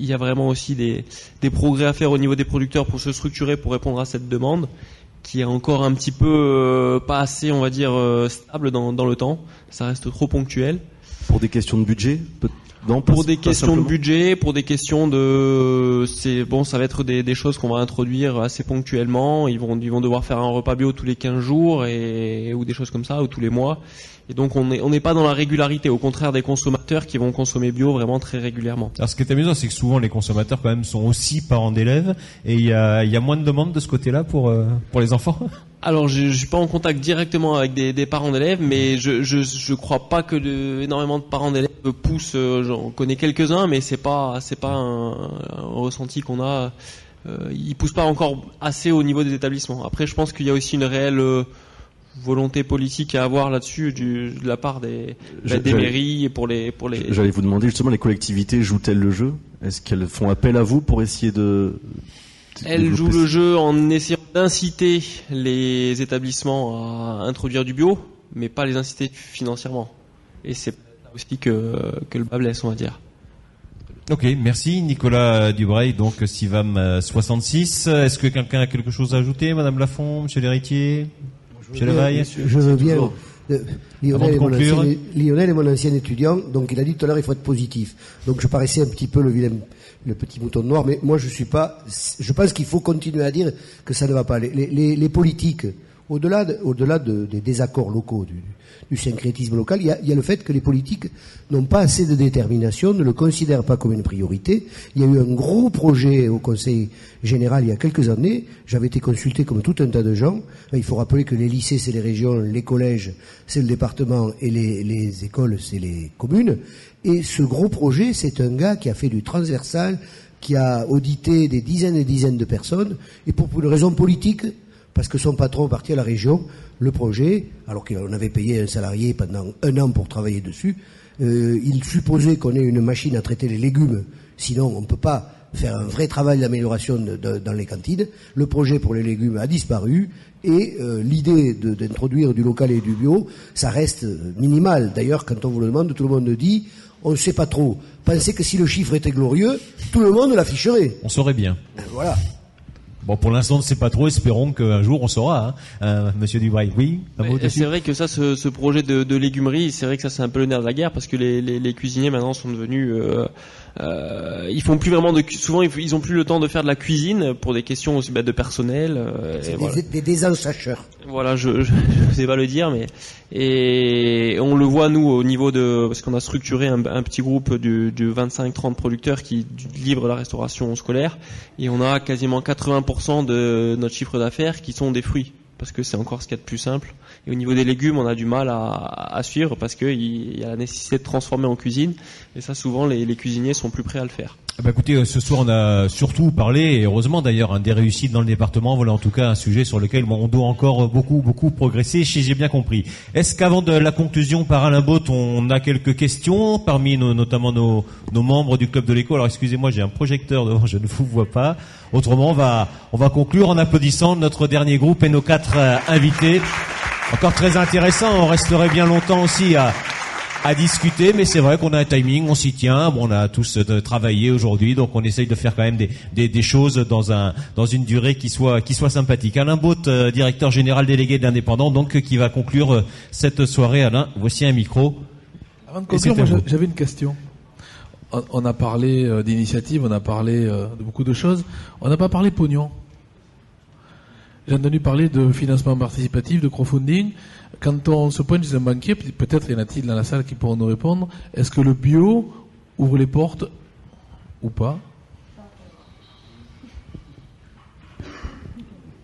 y, a vraiment aussi des, des progrès à faire au niveau des producteurs pour se structurer pour répondre à cette demande qui est encore un petit peu euh, pas assez, on va dire, euh, stable dans, dans, le temps. Ça reste trop ponctuel. Pour des questions de budget Non, pour des questions de budget, pour des questions de, c'est bon, ça va être des, des choses qu'on va introduire assez ponctuellement. Ils vont, ils vont devoir faire un repas bio tous les 15 jours et ou des choses comme ça ou tous les mois. Et donc on n'est on n'est pas dans la régularité, au contraire des consommateurs qui vont consommer bio vraiment très régulièrement. Alors ce qui est amusant, c'est que souvent les consommateurs quand même sont aussi parents d'élèves et il y a, y a moins de demandes de ce côté-là pour euh, pour les enfants? Alors je, je suis pas en contact directement avec des, des parents d'élèves, mais je, je je crois pas que de, énormément de parents d'élèves poussent. Euh, j'en connais quelques-uns, mais c'est pas c'est pas un, ressenti qu'on a. Euh, ils poussent pas encore assez au niveau des établissements. Après, je pense qu'il y a aussi une réelle euh, volonté politique à avoir là-dessus de la part des, des mairies et pour les pour les. J'allais vous demander justement les collectivités jouent-elles le jeu? Est-ce qu'elles font appel à vous pour essayer de elles jouent le jeu en essayant d'inciter les établissements à introduire du bio, mais pas les inciter financièrement. Et c'est aussi que, que le bas blesse, on va dire. Ok, merci Nicolas Dubreuil, donc Sivam 66. Est-ce que quelqu'un a quelque chose à ajouter, Madame Lafont, Monsieur l'héritier? Je veux bien. Euh, Lionel, est mon ancien, Lionel est mon ancien étudiant, donc il a dit tout à l'heure il faut être positif. Donc je paraissais un petit peu le vilain, le petit mouton noir, mais moi je suis pas. Je pense qu'il faut continuer à dire que ça ne va pas. Les, les, les politiques, au-delà, de, des désaccords locaux, du, du syncrétisme local, il y, a, le fait que les politiques n'ont pas assez de détermination, ne le considèrent pas comme une priorité. Il y a eu un gros projet au Conseil général il y a quelques années. J'avais été consulté comme tout un tas de gens. Il faut rappeler que les lycées, c'est les régions, les collèges, c'est le département, et les, les écoles, c'est les communes. Et ce gros projet, c'est un gars qui a fait du transversal, qui a audité des dizaines et dizaines de personnes, et pour une raison politique, parce que son patron est parti à la région, le projet, alors qu'on avait payé un salarié pendant un an pour travailler dessus, euh, il supposait qu'on ait une machine à traiter les légumes, sinon on ne peut pas faire un vrai travail d'amélioration dans les cantines. Le projet pour les légumes a disparu et euh, l'idée d'introduire du local et du bio, ça reste minimal. D'ailleurs, quand on vous le demande, tout le monde dit on ne sait pas trop. Pensez que si le chiffre était glorieux, tout le monde l'afficherait. On saurait bien. Ben, voilà. Bon, pour l'instant, on ne sait pas trop. Espérons qu'un jour, on saura. Hein. Euh, Monsieur Dubaï, oui. C'est vrai que ça, ce, ce projet de, de légumerie, c'est vrai que ça, c'est un peu le nerf de la guerre parce que les, les, les cuisiniers maintenant sont devenus euh, euh, ils font plus vraiment de souvent ils, ont plus le temps de faire de la cuisine pour des questions aussi bah, de personnel. Euh, des, voilà. des, des Voilà, je, je, je sais pas le dire, mais et on le voit nous au niveau de parce qu'on a structuré un, un, petit groupe de, de 25-30 producteurs qui livrent la restauration scolaire et on a quasiment 80% de notre chiffre d'affaires qui sont des fruits parce que c'est encore ce qu'il y a de plus simple. Et au niveau des légumes, on a du mal à, à suivre parce qu'il y a la nécessité de transformer en cuisine. Et ça, souvent, les, les cuisiniers sont plus prêts à le faire. Ah bah écoutez, euh, ce soir on a surtout parlé, et heureusement d'ailleurs, hein, des réussites dans le département. Voilà en tout cas un sujet sur lequel on doit encore beaucoup, beaucoup progresser, si j'ai bien compris. Est-ce qu'avant de la conclusion par Alain Bott, on a quelques questions parmi nos, notamment nos, nos, membres du club de l'écho? Alors excusez-moi, j'ai un projecteur devant, je ne vous vois pas. Autrement, on va, on va conclure en applaudissant notre dernier groupe et nos quatre euh, invités. Encore très intéressant, on resterait bien longtemps aussi à à discuter, mais c'est vrai qu'on a un timing, on s'y tient. Bon, on a tous euh, travaillé aujourd'hui, donc on essaye de faire quand même des, des, des, choses dans un dans une durée qui soit qui soit sympathique. Alain Bott, euh, directeur général délégué de l'Indépendant, donc qui va conclure euh, cette soirée. Alain, voici un micro. Avant de conclure, moi j'avais une question. On, on a parlé d'initiative, on a parlé de beaucoup de choses. On n'a pas parlé pognon. J'ai entendu parler de financement participatif, de crowdfunding. Quand on se pointe chez un banquier, peut-être y en a-t-il dans la salle qui pourront nous répondre, est-ce que le bio ouvre les portes ou pas?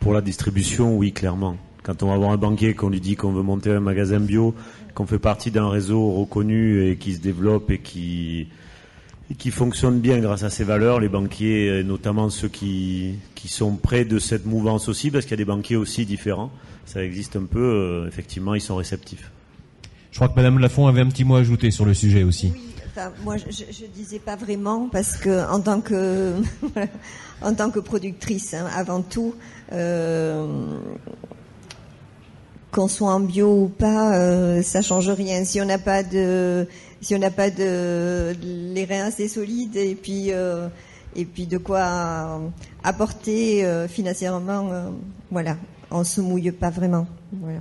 Pour la distribution, oui, clairement. Quand on va voir un banquier, qu'on lui dit qu'on veut monter un magasin bio, qu'on fait partie d'un réseau reconnu et qui se développe et qui, et qui fonctionne bien grâce à ses valeurs, les banquiers, notamment ceux qui, qui sont près de cette mouvance aussi, parce qu'il y a des banquiers aussi différents, ça existe un peu, euh, effectivement, ils sont réceptifs. Je crois que Madame Lafont avait un petit mot à ajouter sur le sujet aussi. Oui, enfin, moi je, je disais pas vraiment parce que en tant que en tant que productrice, hein, avant tout, euh, qu'on soit en bio ou pas, euh, ça change rien. Si on n'a pas de si on n'a pas de, les reins assez solides et puis euh, et puis de quoi apporter euh, financièrement, euh, voilà, on se mouille pas vraiment. Voilà.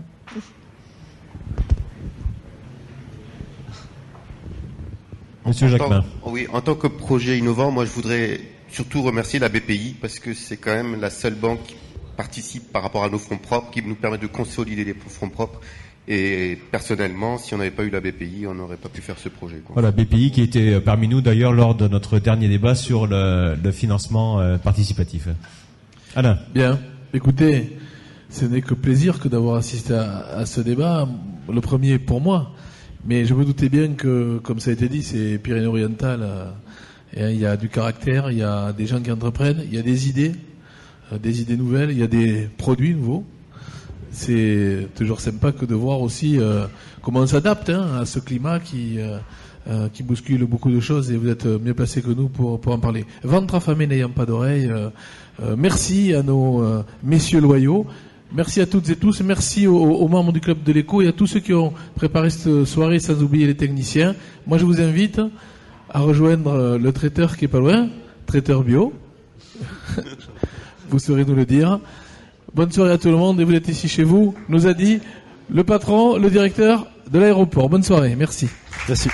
Monsieur Jacquemin. oui, en tant que projet innovant, moi je voudrais surtout remercier la BPI parce que c'est quand même la seule banque qui participe par rapport à nos fonds propres, qui nous permet de consolider les fonds propres. Et personnellement, si on n'avait pas eu la BPI, on n'aurait pas pu faire ce projet. Quoi. Voilà, BPI qui était euh, parmi nous d'ailleurs lors de notre dernier débat sur le, financement euh, participatif. Alain. Bien. Écoutez, ce n'est que plaisir que d'avoir assisté à, ce débat. Le premier pour moi. Mais je me doutais bien que, comme ça a été dit, c'est Pyrénées-Orientales. Euh, il y a du caractère, il y a des gens qui entreprennent, il y a des idées, des idées nouvelles, il y a des produits nouveaux c'est toujours sympa que de voir aussi euh, comment on s'adapte hein, à ce climat qui euh, euh, qui bouscule beaucoup de choses et vous êtes mieux placé que nous pour pour en parler. Ventre affamé n'ayant pas d'oreille. merci à nos messieurs loyaux. Merci à toutes et tous. Merci aux, membres du club de l'écho et à tous ceux qui ont préparé cette soirée, sans oublier les techniciens. Moi, je vous invite à rejoindre le traiteur qui est pas loin, traiteur bio. vous saurez nous le dire. Bonne soirée à tout le monde et vous êtes ici chez vous, nous a dit le patron, le directeur de l'aéroport. Bonne soirée, merci. Merci.